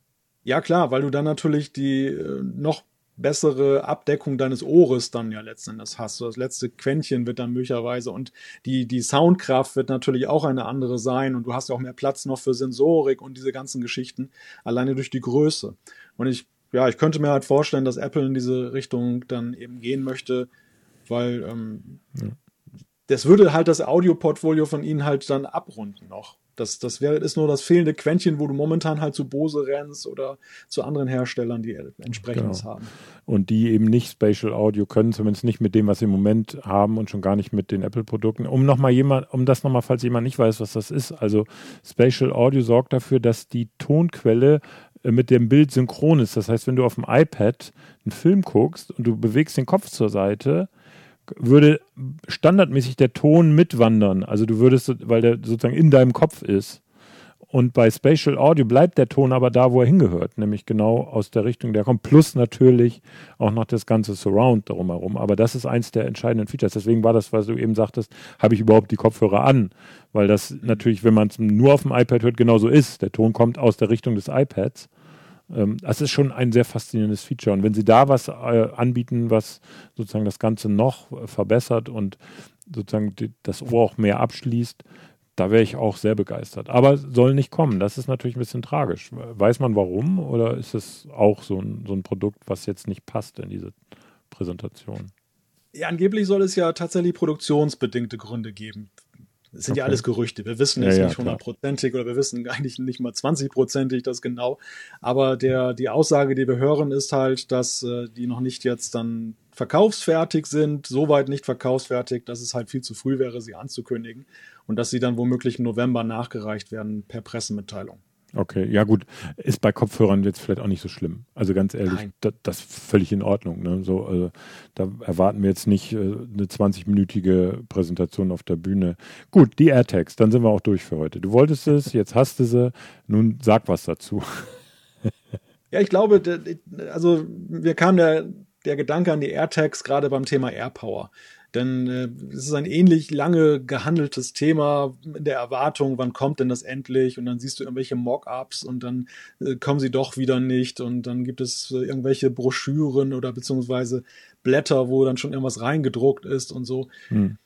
Ja, klar, weil du dann natürlich die äh, noch bessere Abdeckung deines Ohres dann ja letzten Endes hast. Das letzte Quäntchen wird dann möglicherweise und die, die Soundkraft wird natürlich auch eine andere sein und du hast ja auch mehr Platz noch für Sensorik und diese ganzen Geschichten, alleine durch die Größe. Und ich, ja, ich könnte mir halt vorstellen, dass Apple in diese Richtung dann eben gehen möchte, weil ähm, ja. das würde halt das Audio-Portfolio von ihnen halt dann abrunden noch. Das, das wäre, ist nur das fehlende Quäntchen, wo du momentan halt zu Bose rennst oder zu anderen Herstellern, die entsprechendes genau. haben. Und die eben nicht Spatial Audio können, zumindest nicht mit dem, was sie im Moment haben und schon gar nicht mit den Apple-Produkten. Um nochmal jemand, um das nochmal, falls jemand nicht weiß, was das ist. Also Spatial Audio sorgt dafür, dass die Tonquelle mit dem Bild synchron ist. Das heißt, wenn du auf dem iPad einen Film guckst und du bewegst den Kopf zur Seite, würde standardmäßig der Ton mitwandern. Also du würdest, weil der sozusagen in deinem Kopf ist. Und bei Spatial Audio bleibt der Ton aber da, wo er hingehört, nämlich genau aus der Richtung, der kommt. Plus natürlich auch noch das ganze Surround darum herum. Aber das ist eins der entscheidenden Features. Deswegen war das, was du eben sagtest, habe ich überhaupt die Kopfhörer an? Weil das natürlich, wenn man es nur auf dem iPad hört, genauso ist. Der Ton kommt aus der Richtung des iPads. Ähm, das ist schon ein sehr faszinierendes Feature. Und wenn Sie da was äh, anbieten, was sozusagen das Ganze noch äh, verbessert und sozusagen das Ohr auch mehr abschließt, da wäre ich auch sehr begeistert. Aber soll nicht kommen. Das ist natürlich ein bisschen tragisch. Weiß man warum oder ist es auch so ein, so ein Produkt, was jetzt nicht passt in diese Präsentation? Ja, angeblich soll es ja tatsächlich produktionsbedingte Gründe geben. Das sind okay. ja alles Gerüchte. Wir wissen es ja, nicht hundertprozentig oder wir wissen eigentlich nicht mal zwanzigprozentig das genau. Aber der, die Aussage, die wir hören, ist halt, dass äh, die noch nicht jetzt dann verkaufsfertig sind, soweit nicht verkaufsfertig, dass es halt viel zu früh wäre, sie anzukündigen und dass sie dann womöglich im November nachgereicht werden per Pressemitteilung. Okay, ja gut, ist bei Kopfhörern jetzt vielleicht auch nicht so schlimm. Also ganz ehrlich, da, das ist völlig in Ordnung. Ne? So, also, da erwarten wir jetzt nicht äh, eine 20-minütige Präsentation auf der Bühne. Gut, die AirTags, dann sind wir auch durch für heute. Du wolltest es, jetzt hast du sie, nun sag was dazu. ja, ich glaube, also mir kam der, der Gedanke an die AirTags gerade beim Thema AirPower. Denn äh, es ist ein ähnlich lange gehandeltes Thema in der Erwartung, wann kommt denn das endlich? Und dann siehst du irgendwelche Mock-ups und dann äh, kommen sie doch wieder nicht. Und dann gibt es äh, irgendwelche Broschüren oder beziehungsweise Blätter, wo dann schon irgendwas reingedruckt ist und so. Hm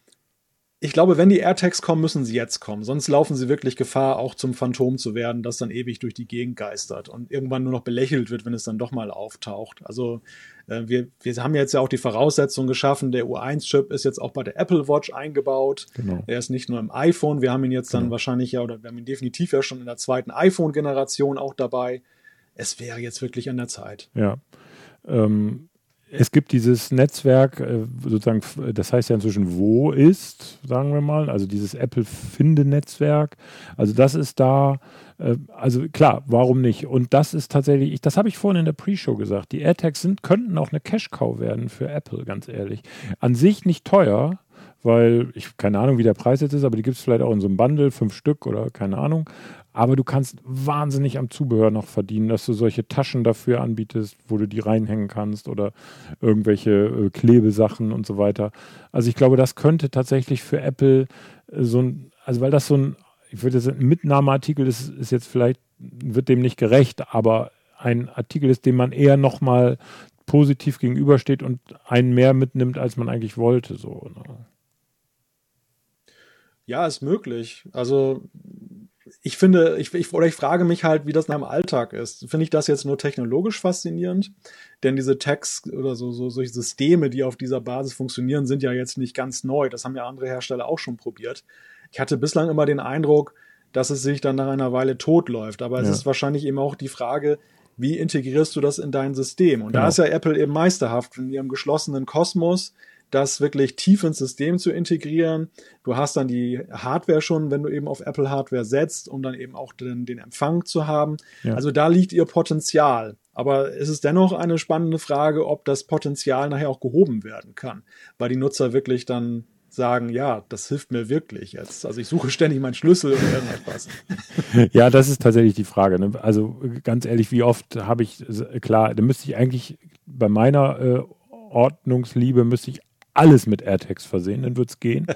ich glaube, wenn die AirTags kommen, müssen sie jetzt kommen. Sonst laufen sie wirklich Gefahr, auch zum Phantom zu werden, das dann ewig durch die Gegend geistert und irgendwann nur noch belächelt wird, wenn es dann doch mal auftaucht. Also äh, wir, wir haben jetzt ja auch die Voraussetzungen geschaffen. Der U1-Chip ist jetzt auch bei der Apple Watch eingebaut. Genau. Er ist nicht nur im iPhone. Wir haben ihn jetzt dann genau. wahrscheinlich ja, oder wir haben ihn definitiv ja schon in der zweiten iPhone-Generation auch dabei. Es wäre jetzt wirklich an der Zeit. Ja. Ähm es gibt dieses Netzwerk, äh, sozusagen, das heißt ja inzwischen Wo ist, sagen wir mal, also dieses Apple-Finde-Netzwerk. Also das ist da, äh, also klar, warum nicht? Und das ist tatsächlich, das habe ich vorhin in der Pre-Show gesagt, die AirTags sind, könnten auch eine Cash-Cow werden für Apple, ganz ehrlich. An sich nicht teuer, weil ich keine Ahnung, wie der Preis jetzt ist, aber die gibt es vielleicht auch in so einem Bundle, fünf Stück oder keine Ahnung. Aber du kannst wahnsinnig am Zubehör noch verdienen, dass du solche Taschen dafür anbietest, wo du die reinhängen kannst oder irgendwelche äh, Klebesachen und so weiter. Also ich glaube, das könnte tatsächlich für Apple äh, so ein, also weil das so ein, ich würde sagen, ein Mitnahmeartikel ist, ist jetzt vielleicht, wird dem nicht gerecht, aber ein Artikel ist, dem man eher nochmal positiv gegenübersteht und einen mehr mitnimmt, als man eigentlich wollte. So, ne? Ja, ist möglich. Also ich finde, ich, ich, oder ich frage mich halt, wie das in einem Alltag ist. Finde ich das jetzt nur technologisch faszinierend? Denn diese Tags oder so, so solche Systeme, die auf dieser Basis funktionieren, sind ja jetzt nicht ganz neu. Das haben ja andere Hersteller auch schon probiert. Ich hatte bislang immer den Eindruck, dass es sich dann nach einer Weile totläuft. Aber es ja. ist wahrscheinlich eben auch die Frage, wie integrierst du das in dein System? Und genau. da ist ja Apple eben meisterhaft in ihrem geschlossenen Kosmos das wirklich tief ins System zu integrieren. Du hast dann die Hardware schon, wenn du eben auf Apple Hardware setzt, um dann eben auch den, den Empfang zu haben. Ja. Also da liegt ihr Potenzial. Aber es ist dennoch eine spannende Frage, ob das Potenzial nachher auch gehoben werden kann, weil die Nutzer wirklich dann sagen, ja, das hilft mir wirklich jetzt. Also ich suche ständig meinen Schlüssel oder irgendetwas. ja, das ist tatsächlich die Frage. Ne? Also ganz ehrlich, wie oft habe ich, klar, da müsste ich eigentlich bei meiner äh, Ordnungsliebe müsste ich alles mit AirTags versehen, dann wird es gehen.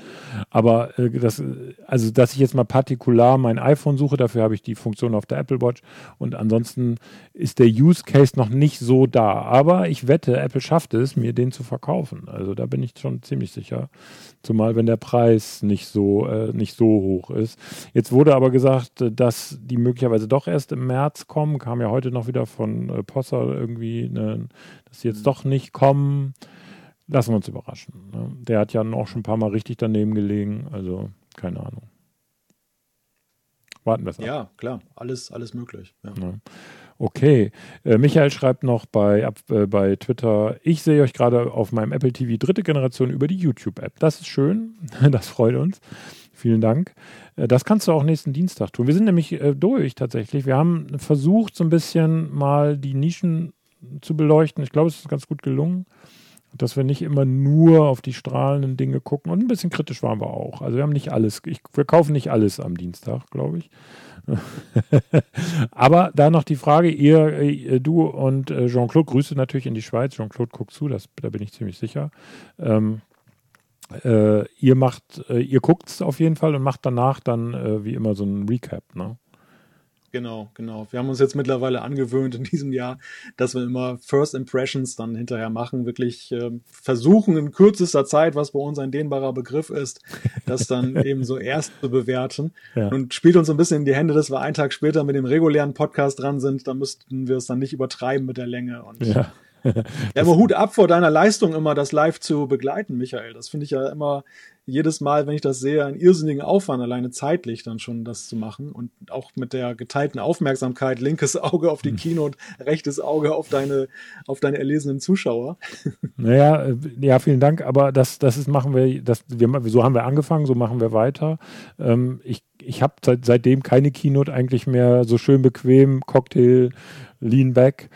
Aber äh, das, also dass ich jetzt mal partikular mein iPhone suche, dafür habe ich die Funktion auf der Apple Watch und ansonsten ist der Use Case noch nicht so da. Aber ich wette, Apple schafft es, mir den zu verkaufen. Also da bin ich schon ziemlich sicher. Zumal wenn der Preis nicht so, äh, nicht so hoch ist. Jetzt wurde aber gesagt, dass die möglicherweise doch erst im März kommen. Kam ja heute noch wieder von äh, Posser irgendwie, ne, dass sie jetzt doch nicht kommen lassen wir uns überraschen. Ne? Der hat ja auch schon ein paar Mal richtig daneben gelegen, also keine Ahnung. Warten wir es ab. Ja, klar, alles, alles möglich. Ja. Ja. Okay, äh, Michael schreibt noch bei, äh, bei Twitter, ich sehe euch gerade auf meinem Apple TV dritte Generation über die YouTube-App. Das ist schön, das freut uns. Vielen Dank. Äh, das kannst du auch nächsten Dienstag tun. Wir sind nämlich äh, durch tatsächlich. Wir haben versucht, so ein bisschen mal die Nischen zu beleuchten. Ich glaube, es ist ganz gut gelungen dass wir nicht immer nur auf die strahlenden Dinge gucken. Und ein bisschen kritisch waren wir auch. Also wir haben nicht alles, ich, wir kaufen nicht alles am Dienstag, glaube ich. Aber da noch die Frage, ihr, äh, du und äh, Jean-Claude, Grüße natürlich in die Schweiz. Jean-Claude guckt zu, das, da bin ich ziemlich sicher. Ähm, äh, ihr macht, äh, ihr guckt es auf jeden Fall und macht danach dann äh, wie immer so ein Recap, ne? Genau, genau. Wir haben uns jetzt mittlerweile angewöhnt in diesem Jahr, dass wir immer First Impressions dann hinterher machen, wirklich äh, versuchen in kürzester Zeit, was bei uns ein dehnbarer Begriff ist, das dann eben so erst zu bewerten. Ja. Und spielt uns ein bisschen in die Hände, dass wir einen Tag später mit dem regulären Podcast dran sind. Da müssten wir es dann nicht übertreiben mit der Länge. Und ja. ja, aber Hut ab vor deiner Leistung, immer das live zu begleiten, Michael. Das finde ich ja immer jedes Mal, wenn ich das sehe, einen irrsinnigen Aufwand, alleine zeitlich dann schon das zu machen. Und auch mit der geteilten Aufmerksamkeit, linkes Auge auf die hm. Keynote, rechtes Auge auf deine, auf deine erlesenen Zuschauer. Naja, äh, ja, vielen Dank. Aber das, das ist, machen wir, das, wir, so haben wir angefangen, so machen wir weiter. Ähm, ich ich habe seit, seitdem keine Keynote eigentlich mehr so schön bequem, Cocktail, Lean Back,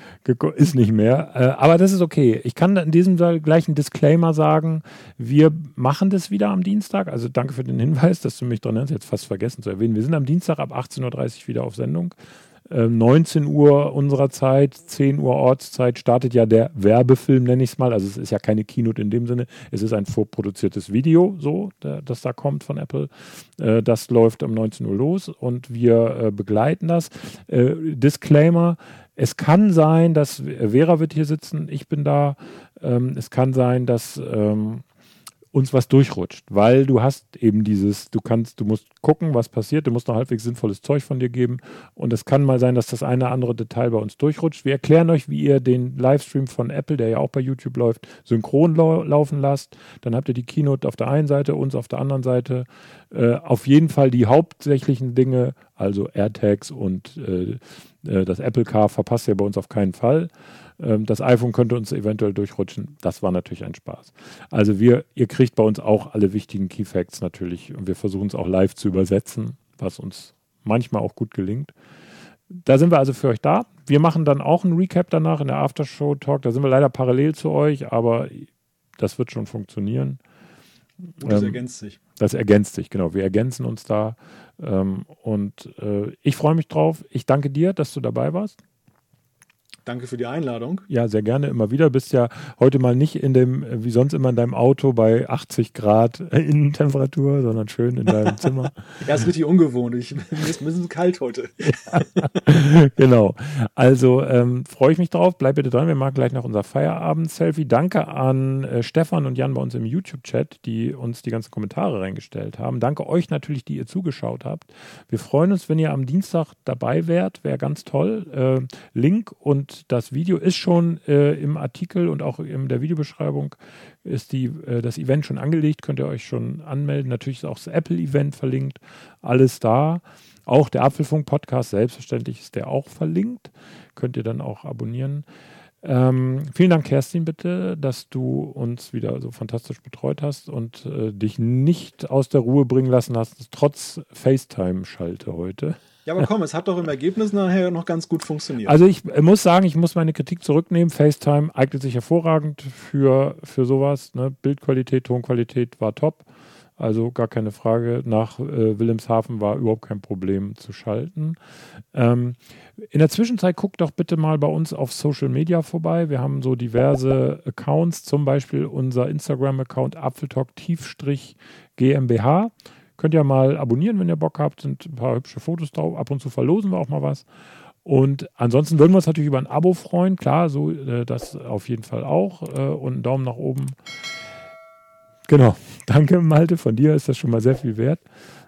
ist nicht mehr. Äh, aber das ist okay. Ich kann in diesem Fall gleich einen Disclaimer sagen. Wir machen das wieder am Dienstag. Also danke für den Hinweis, dass du mich dran nennst. Jetzt fast vergessen zu erwähnen. Wir sind am Dienstag ab 18.30 Uhr wieder auf Sendung. 19 ähm, Uhr unserer Zeit, 10 Uhr Ortszeit startet ja der Werbefilm, nenne ich es mal. Also es ist ja keine Keynote in dem Sinne. Es ist ein vorproduziertes Video, so, das da kommt von Apple. Äh, das läuft um 19 Uhr los und wir äh, begleiten das. Disclaimer, es kann sein, dass Vera wird hier sitzen, ich bin da. Ähm, es kann sein, dass ähm, uns was durchrutscht, weil du hast eben dieses, du kannst, du musst gucken, was passiert, du musst noch halbwegs sinnvolles Zeug von dir geben und es kann mal sein, dass das eine oder andere Detail bei uns durchrutscht. Wir erklären euch, wie ihr den Livestream von Apple, der ja auch bei YouTube läuft, synchron lau laufen lasst. Dann habt ihr die Keynote auf der einen Seite, uns auf der anderen Seite. Äh, auf jeden Fall die hauptsächlichen Dinge, also AirTags und äh, das Apple Car verpasst ihr bei uns auf keinen Fall. Ähm, das iPhone könnte uns eventuell durchrutschen. Das war natürlich ein Spaß. Also wir, ihr kriegt bei uns auch alle wichtigen Key Facts natürlich und wir versuchen es auch live zu übersetzen, was uns manchmal auch gut gelingt. Da sind wir also für euch da. Wir machen dann auch einen Recap danach in der Aftershow Talk. Da sind wir leider parallel zu euch, aber das wird schon funktionieren. Und das ähm, ergänzt sich. Das ergänzt sich, genau. Wir ergänzen uns da. Ähm, und äh, ich freue mich drauf. Ich danke dir, dass du dabei warst. Danke für die Einladung. Ja, sehr gerne immer wieder. Bist ja heute mal nicht in dem, wie sonst immer in deinem Auto bei 80 Grad Innentemperatur, sondern schön in deinem Zimmer. ja, ist richtig ungewohnt. Ich, mir ist ein bisschen kalt heute. genau. Also ähm, freue ich mich drauf. Bleib bitte dran. Wir machen gleich noch unser Feierabend-Selfie. Danke an äh, Stefan und Jan bei uns im YouTube-Chat, die uns die ganzen Kommentare reingestellt haben. Danke euch natürlich, die ihr zugeschaut habt. Wir freuen uns, wenn ihr am Dienstag dabei wärt. Wäre ganz toll. Äh, Link und das Video ist schon äh, im Artikel und auch in der Videobeschreibung ist die, äh, das Event schon angelegt, könnt ihr euch schon anmelden. Natürlich ist auch das Apple-Event verlinkt, alles da. Auch der Apfelfunk-Podcast, selbstverständlich ist der auch verlinkt. Könnt ihr dann auch abonnieren. Ähm, vielen Dank, Kerstin, bitte, dass du uns wieder so fantastisch betreut hast und äh, dich nicht aus der Ruhe bringen lassen hast, trotz FaceTime-Schalte heute. Ja, aber komm, es hat doch im Ergebnis nachher noch ganz gut funktioniert. Also ich muss sagen, ich muss meine Kritik zurücknehmen. FaceTime eignet sich hervorragend für, für sowas. Ne? Bildqualität, Tonqualität war top. Also gar keine Frage. Nach äh, Wilhelmshaven war überhaupt kein Problem zu schalten. Ähm, in der Zwischenzeit guckt doch bitte mal bei uns auf Social Media vorbei. Wir haben so diverse Accounts, zum Beispiel unser Instagram-Account Apfeltalk-GmbH. Könnt ihr mal abonnieren, wenn ihr Bock habt. Sind ein paar hübsche Fotos drauf. Ab und zu verlosen wir auch mal was. Und ansonsten würden wir uns natürlich über ein Abo freuen. Klar, so äh, das auf jeden Fall auch. Äh, und einen Daumen nach oben. Genau. Danke, Malte. Von dir ist das schon mal sehr viel wert.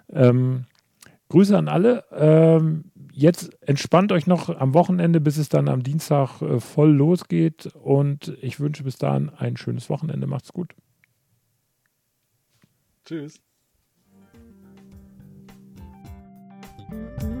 Ähm, Grüße an alle. Ähm, jetzt entspannt euch noch am Wochenende, bis es dann am Dienstag äh, voll losgeht. Und ich wünsche bis dahin ein schönes Wochenende. Macht's gut. Tschüss. Thank you.